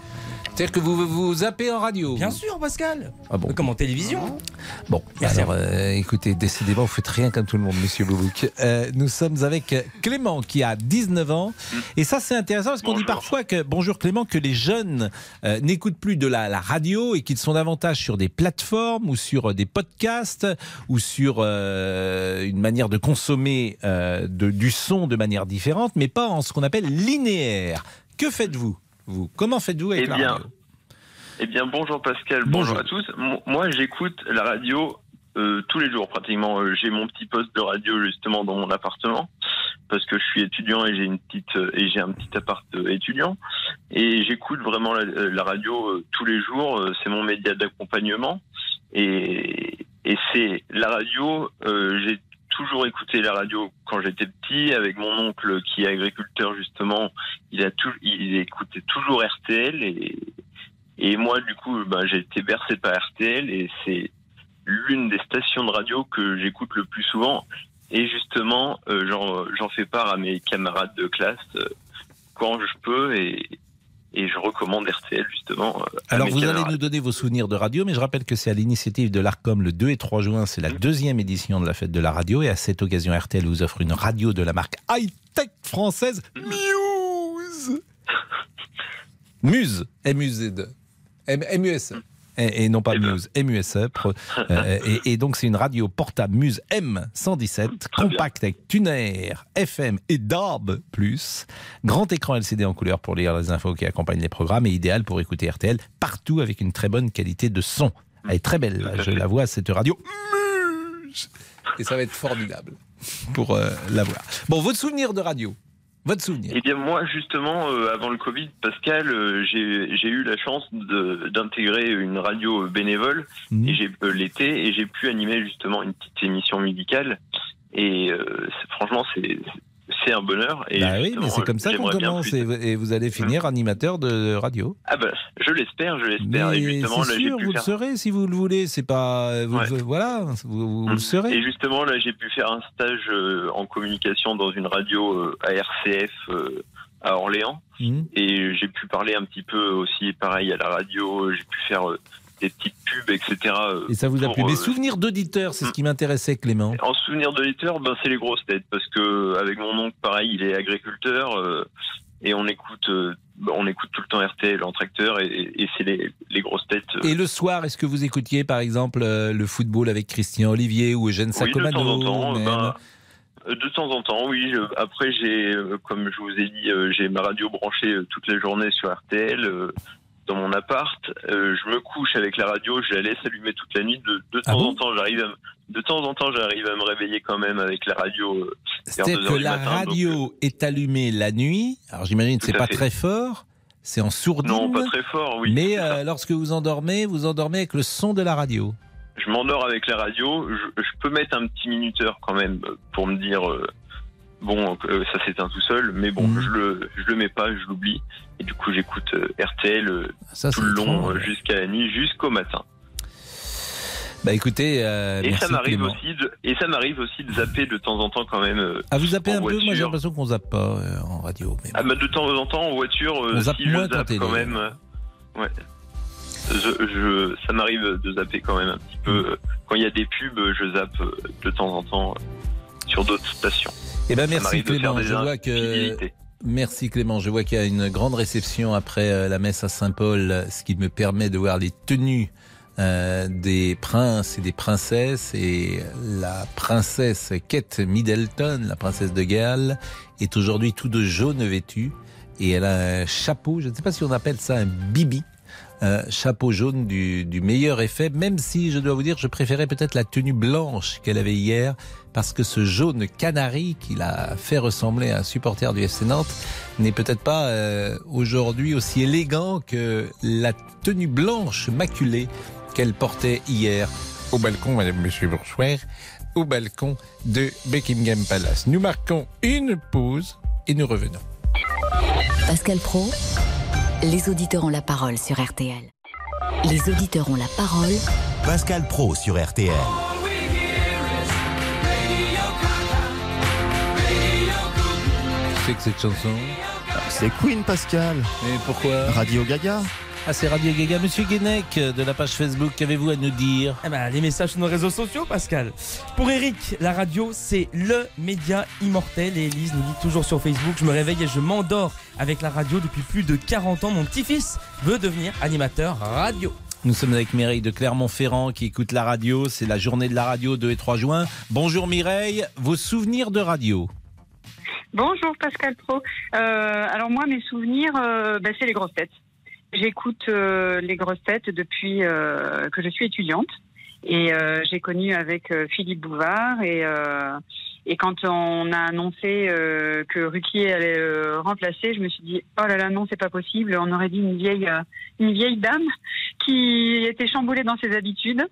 C'est-à-dire que vous, vous zappez en radio Bien sûr, Pascal. Ah bon Comme en télévision. Bon, Merci alors euh, écoutez, décidément, vous faites rien comme tout le monde, monsieur Boubouk. Euh, nous sommes avec Clément qui a 19 ans. Et ça, c'est intéressant parce qu'on dit parfois que, bonjour Clément, que les jeunes euh, n'écoutent plus de la, la radio et qu'ils sont davantage sur des plateformes ou sur des podcasts ou sur euh, une manière de consommer euh, de- du son de manière différente, mais pas en ce qu'on appelle linéaire. Que faites-vous, vous Comment faites-vous avec Eh la bien, radio? Eh bien, bonjour Pascal, Bonjour. bonjour, à tous. Mo- Moi, j'écoute la radio euh, tous les jours pratiquement. Euh, J'ai mon petit poste de radio justement dans mon appartement parce que je suis étudiant et j'ai une petite euh, et j'ai un petit appart étudiant et j'écoute vraiment la, la radio tous les jours. C'est mon média d'accompagnement et, et c'est la radio. j'ai toujours écouté la radio quand j'étais petit avec mon oncle qui est agriculteur justement. Il a tout, il écoutait toujours RTL et et moi, du coup, ben, j'ai été bercé par RTL et c'est l'une des stations de radio que j'écoute le plus souvent. Et justement, euh, j'en fais part à mes camarades de classe euh, quand je peux et, et je recommande RTL justement. euh, Alors vous allez nous donner vos souvenirs de radio, mais je rappelle que c'est à l'initiative de l'ARCOM le 2 et 3 juin, c'est la deuxième édition de la fête de la radio, et à cette occasion RTL vous offre une radio de la marque high-tech française Muse. [LAUGHS] Muse, M-U-Z, M- M-U-S. Et, et non pas Muse, M-U-S-E. pro- [LAUGHS] euh, et, et donc c'est une radio portable Muse M117, compacte avec tuner, FM et DAB+. Grand écran LCD en couleur pour lire les infos qui accompagnent les programmes et idéal pour écouter RTL partout avec une très bonne qualité de son. Elle est très belle, je la vois cette radio. Muse Et ça va être formidable pour euh, la voir. Bon, votre souvenir de radio? Votre souvenir. Eh bien moi justement euh, avant le Covid, Pascal, euh, j'ai j'ai eu la chance de- d'intégrer une radio bénévole. Mhm. et j'ai euh, l'été et j'ai pu animer justement une petite émission musicale. Et euh, franchement c'est c'est un bonheur. Et Bah oui, mais c'est comme ça qu'on commence et, vous- et vous allez finir animateur de radio. Ah ben je l'espère, je l'espère et Mais c'est j'ai sûr, vous le serez si vous le voulez. C'est pas, vous, Ouais. voilà, vous, vous le serez. Et justement, là, j'ai pu faire un stage euh, en communication dans une radio euh, à RCF euh, à Orléans. Mhm. Et j'ai pu parler un petit peu aussi, pareil, à la radio. J'ai pu faire euh, des petites pubs, etc. euh, Et ça vous a plu. euh, Mes souvenirs d'auditeurs, c'est ce qui m'intéressait, Clément. En souvenir de lecteur, ben, c'est les grosses têtes. Parce que avec mon oncle, pareil, il est agriculteur. euh, et on écoute, euh, ben, on écoute tout le temps RTL en tracteur. Et, et c'est les, les grosses têtes. euh, Et le soir, est-ce que vous écoutiez par exemple euh, le football avec Christian Olivier ou Eugène Oui, de temps Sacomano en temps. ben, euh, de temps en temps, oui. Après, j'ai, euh, comme je vous ai dit, euh, j'ai ma radio branchée euh, toute la journée sur RTL euh, dans mon appart. Euh, je me couche avec la radio, je la laisse allumer toute la nuit. De, de Ah temps bon en temps, j'arrive à, me- de temps en temps, j'arrive à me réveiller quand même avec la radio. euh, C'est-à-dire 2 que la matin, donc, radio est allumée la nuit. Alors j'imagine que c'est pas fait. très fort, c'est en sourdine. Non, pas très fort, oui. Mais euh, lorsque vous endormez, vous endormez avec le son de la radio. je m'endors avec la radio. Je, je peux mettre un petit minuteur quand même euh, pour me dire euh, bon, euh, ça s'éteint tout seul, mais bon, Mhm. je le je le mets pas, je l'oublie. Et du coup, j'écoute euh, RTL euh, Ça, tout le long jusqu'à la nuit, jusqu'au matin. Bah écoutez, euh, et merci ça m'arrive aussi de et ça m'arrive aussi de zapper de temps en temps quand même. Ah, vous zappez un peu? Moi j'ai l'impression qu'on zappe pas euh, en radio. Mais Ah bah de temps en temps en voiture, On si je zappe quand même. euh, ouais. Je, je, ça m'arrive de zapper quand même un petit peu. Quand il y a des pubs, je zappe de temps en temps sur d'autres stations. Eh ben Clément. Je vois que. Merci Clément. Je vois qu'il y a une grande réception après euh, la messe à Saint-Paul, ce qui me permet de voir les tenues euh, des princes et des princesses. Et la princesse Kate Middleton, la princesse de Galles, est aujourd'hui tout de jaune vêtue. Et elle a un chapeau, je ne sais pas si on appelle ça un bibi, un chapeau jaune du, meilleur effet, même si je dois vous dire, je préférais peut-être la tenue blanche qu'elle avait hier, parce que ce jaune canari qui l'a fait ressembler à un supporter du FC Nantes n'est peut-être pas euh, aujourd'hui aussi élégant que la tenue blanche maculée qu'elle portait hier au balcon, Madame Monsieur Bourgeois, au balcon de Buckingham Palace. Nous marquons une pause et nous revenons. Pascal Pro, les auditeurs ont la parole sur RTL. Les auditeurs ont la parole. Pascal Pro sur RTL. C'est que cette chanson? C'est Queen Pascal. Et pourquoi? Radio Gaga. Ah, c'est Radio Gaga. Monsieur Guenec de la page Facebook, qu'avez-vous à nous dire? Eh ben, les messages sur nos réseaux sociaux, Pascal. Pour Eric, la radio, c'est le média immortel. Et Elise nous dit toujours sur Facebook Je me réveille et je m'endors avec la radio depuis plus de 40 ans. Mon petit-fils veut devenir animateur radio. Nous sommes avec Mireille de Clermont-Ferrand qui écoute la radio. C'est la journée de la radio 2 et 3 juin. Bonjour Mireille, vos souvenirs de radio? Bonjour Pascal Pro. Euh, alors moi, mes souvenirs, euh, bah, c'est les grosses têtes. J'écoute euh, les grosses têtes depuis euh, que je suis étudiante. Et euh, j'ai connu avec euh, Philippe Bouvard. Et, euh, et quand on a annoncé euh, que Ruquier allait remplacer, je me suis dit oh là là non c'est pas possible. On aurait dit une vieille une vieille dame qui était chamboulée dans ses habitudes.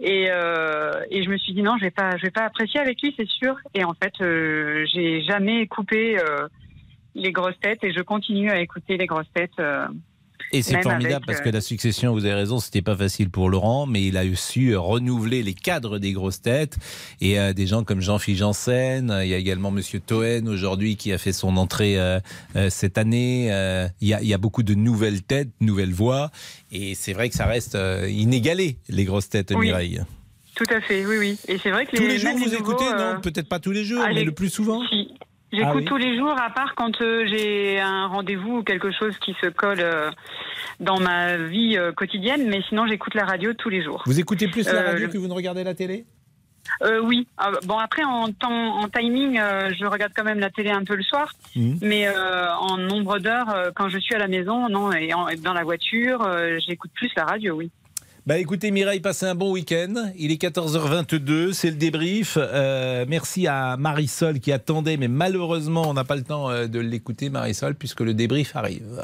Et, et je me suis dit non, je vais pas, je vais pas apprécier avec lui, c'est sûr. Et en fait, j'ai jamais coupé les grosses têtes et je continue à écouter les grosses têtes. Et c'est formidable avec, parce euh, que la succession, vous avez raison, c'était pas facile pour Laurent, mais il a su renouveler les cadres des grosses têtes et euh, des gens comme Jean-Philippe Janssen. Il y a également Monsieur Toen aujourd'hui qui a fait son entrée euh, euh, cette année. Il, y a, il y a beaucoup de nouvelles têtes, nouvelles voix, et c'est vrai que ça reste inégalé les grosses têtes, Oui. Mireille. Tout à fait, oui, oui. Et c'est vrai que Tous les, les jours vous les nouveaux, écoutez, non Peut-être pas tous les jours, ah, mais le plus souvent. si. J'écoute Ah oui. tous les jours, à part quand euh, j'ai un rendez-vous ou quelque chose qui se colle euh, dans ma vie euh, quotidienne, mais sinon j'écoute la radio tous les jours. Vous écoutez plus la radio que vous ne regardez la télé? Oui. Ah, bon après en temps, en timing, je regarde quand même la télé un peu le soir, Mhm. mais en nombre d'heures quand je suis à la maison, non, et, en- et dans la voiture, j'écoute plus la radio, oui. Bah écoutez Mireille, passez un bon week-end. Il est 14h22, c'est le débrief. Euh, merci à Marisol qui attendait, mais malheureusement on n'a pas le temps euh, de l'écouter Marisol puisque le débrief arrive.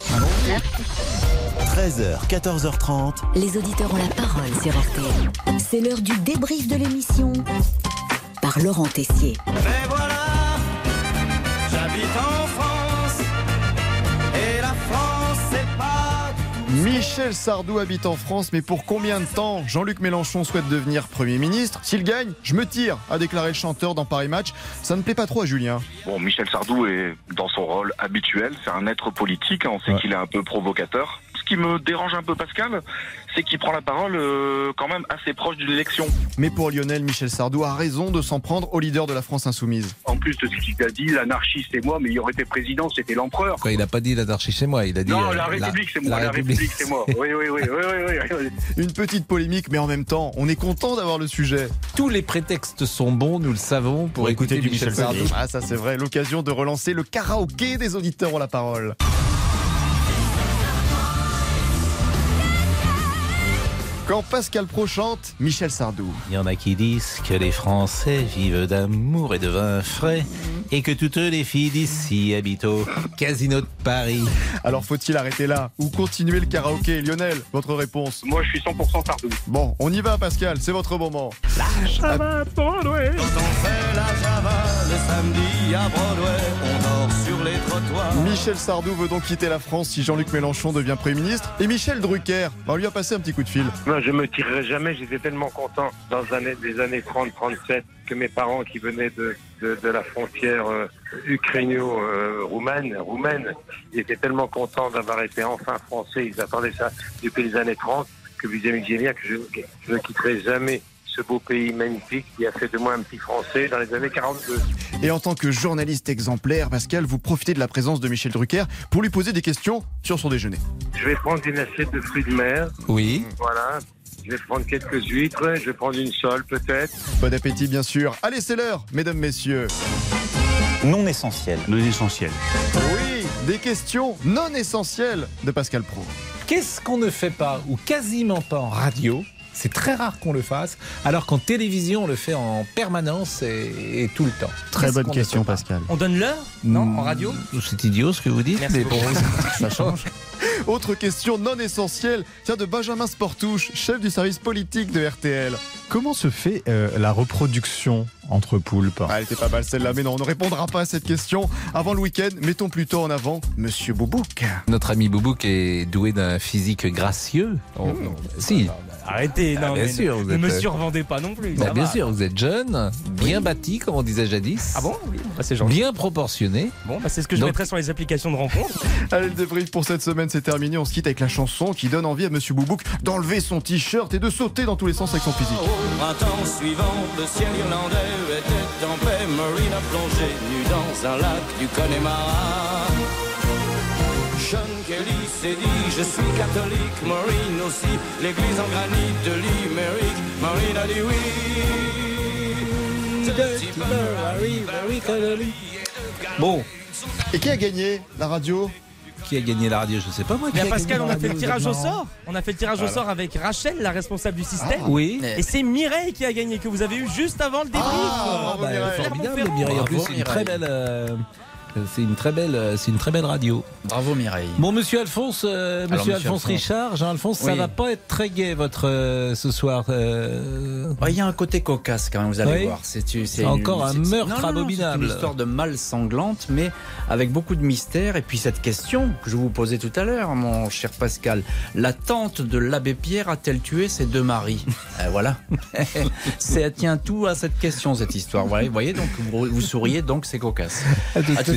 13h, 14h30. Les auditeurs ont la parole sur RTL. C'est l'heure du débrief de l'émission par Laurent Tessier. Voilà, Michel Sardou habite en France, mais pour combien de temps Jean-Luc Mélenchon souhaite devenir Premier ministre. S'il gagne, je me tire, a déclaré le chanteur dans Paris Match. Ça ne plaît pas trop à Julien. Bon, Michel Sardou est dans son rôle habituel, c'est un être politique, hein, on sait qu'il est un peu provocateur. Ce qui me dérange un peu, Pascal, c'est qu'il prend la parole euh, quand même assez proche d'une élection. Mais pour Lionel, Michel Sardou a raison de s'en prendre au leader de la France insoumise. En plus de ce qu'il a dit, l'anarchie c'est moi, mais il aurait été président, c'était l'empereur. Quoi, il n'a pas dit l'anarchie chez moi, il a dit. Non, euh, la République c'est moi, la, République. République c'est moi. Oui, oui, oui, oui, oui, oui, oui. [LAUGHS] Une petite polémique, mais en même temps, on est content d'avoir le sujet. Tous les prétextes sont bons, nous le savons, pour, écouter, du Michel, Sardou. Ah, ça c'est vrai, l'occasion de relancer le karaoké des auditeurs ont la parole. Quand Pascal Pro chante, Michel Sardou. Il y en a qui disent que les Français vivent d'amour et de vin frais et que toutes les filles d'ici habitent au casino de Paris. Alors faut-il arrêter là ou continuer le karaoké? Lionel, votre réponse Moi je suis 100% Sardou. Bon, on y va Pascal, c'est votre moment. Java Broadway. Quand on fait la Java le samedi à Broadway, on dort trottoirs. Michel Sardou veut donc quitter la France si Jean-Luc Mélenchon devient Premier ministre. Et Michel Drucker, bah, on lui a passé un petit coup de fil. Moi, je me tirerai jamais. J'étais tellement content dans les années, les années 30-37 que mes parents qui venaient de, de, de la frontière euh, ukrainio-roumaine, roumaine, ils étaient tellement contents d'avoir été enfin français. Ils attendaient ça depuis les années 30 que bien que je, je ne quitterai jamais ce beau pays magnifique qui a fait de moi un petit Français dans les années 42. Et en tant que journaliste exemplaire, Pascal, vous profitez de la présence de Michel Drucker pour lui poser des questions sur son déjeuner. Je vais prendre une assiette de fruits de mer. Oui. Voilà. Je vais prendre quelques huîtres. Je vais prendre une sole peut-être. Bon appétit, bien sûr. Allez, c'est l'heure, mesdames, messieurs. Non essentiel. Non essentiel. Oui, des questions non essentielles de Pascal Pro. Qu'est-ce qu'on ne fait pas ou quasiment pas en radio c'est très rare qu'on le fasse, alors qu'en télévision, on le fait en permanence et, et tout le temps. Très bonne question, Pascal. On donne l'heure Non, en radio C'est idiot ce que vous dites, Merci mais bon, [LAUGHS] ça change. [LAUGHS] Autre question non essentielle, tiens de Benjamin Sportouche, chef du service politique de RTL. Comment se fait euh, la reproduction entre poulpes? Ah, elle était pas mal celle-là, mais non, on ne répondra pas à cette question. Avant le week-end, mettons plutôt en avant Monsieur Boubouk. Notre ami Boubouk est doué d'un physique gracieux. Oh, non, si. Arrêtez, Ah, non, bien mais sûr, ne, vous ne êtes, me euh, survendez pas non plus. Bah, bien va. sûr, vous êtes jeune, bien bâti, comme on disait jadis. Ah bon Oui, bah, c'est gentil. Bien proportionné. Bon, bah, c'est ce que je Donc- mettrai sur les applications de rencontre. [LAUGHS] Allez, le débrief pour cette semaine, c'est terminé. On se quitte avec la chanson qui donne envie à Monsieur Boubouk d'enlever son t-shirt et de sauter dans tous les sens avec son physique. Au printemps suivant, le ciel irlandais était en paix. Marine a plongé nu dans un lac du Connemara. Sean Kelly s'est dit Je suis catholique, Maureen aussi. L'église en granit de Limerick. Maureen a dit oui. Bon. Et qui a gagné la radio? Qui a gagné la radio? Je sais pas moi. qui a Pascal, on a fait le tirage au sort. On a fait le tirage au sort avec Rachel, la responsable du système. Ah, oui. Et c'est Mireille qui a gagné, que vous avez eu juste avant le débrief. Ah, bah, formidable, Mireille. En plus, c'est une très belle. euh, c'est une très belle, euh, c'est une très belle radio. Bravo Mireille. Bon, Monsieur Alphonse, euh, Alors, Monsieur, Alphonse Alphonse. Richard, Jean-Alphonse, ça Oui. va pas être très gai votre euh, ce soir. euh, Ouais, Il y a un côté cocasse quand même, vous allez Oui. voir. C'est encore un meurtre non, non, non, abominable. C'est une histoire de mal sanglante, mais avec beaucoup de mystère. Et puis cette question que je vous posais tout à l'heure, mon cher Pascal, la tante de l'abbé Pierre a-t-elle tué ses deux maris? [LAUGHS] Voilà. [LAUGHS] C'est- tient tout à cette question, cette histoire. Voilà, vous voyez, donc vous, vous souriez, donc c'est cocasse. À tout À tout.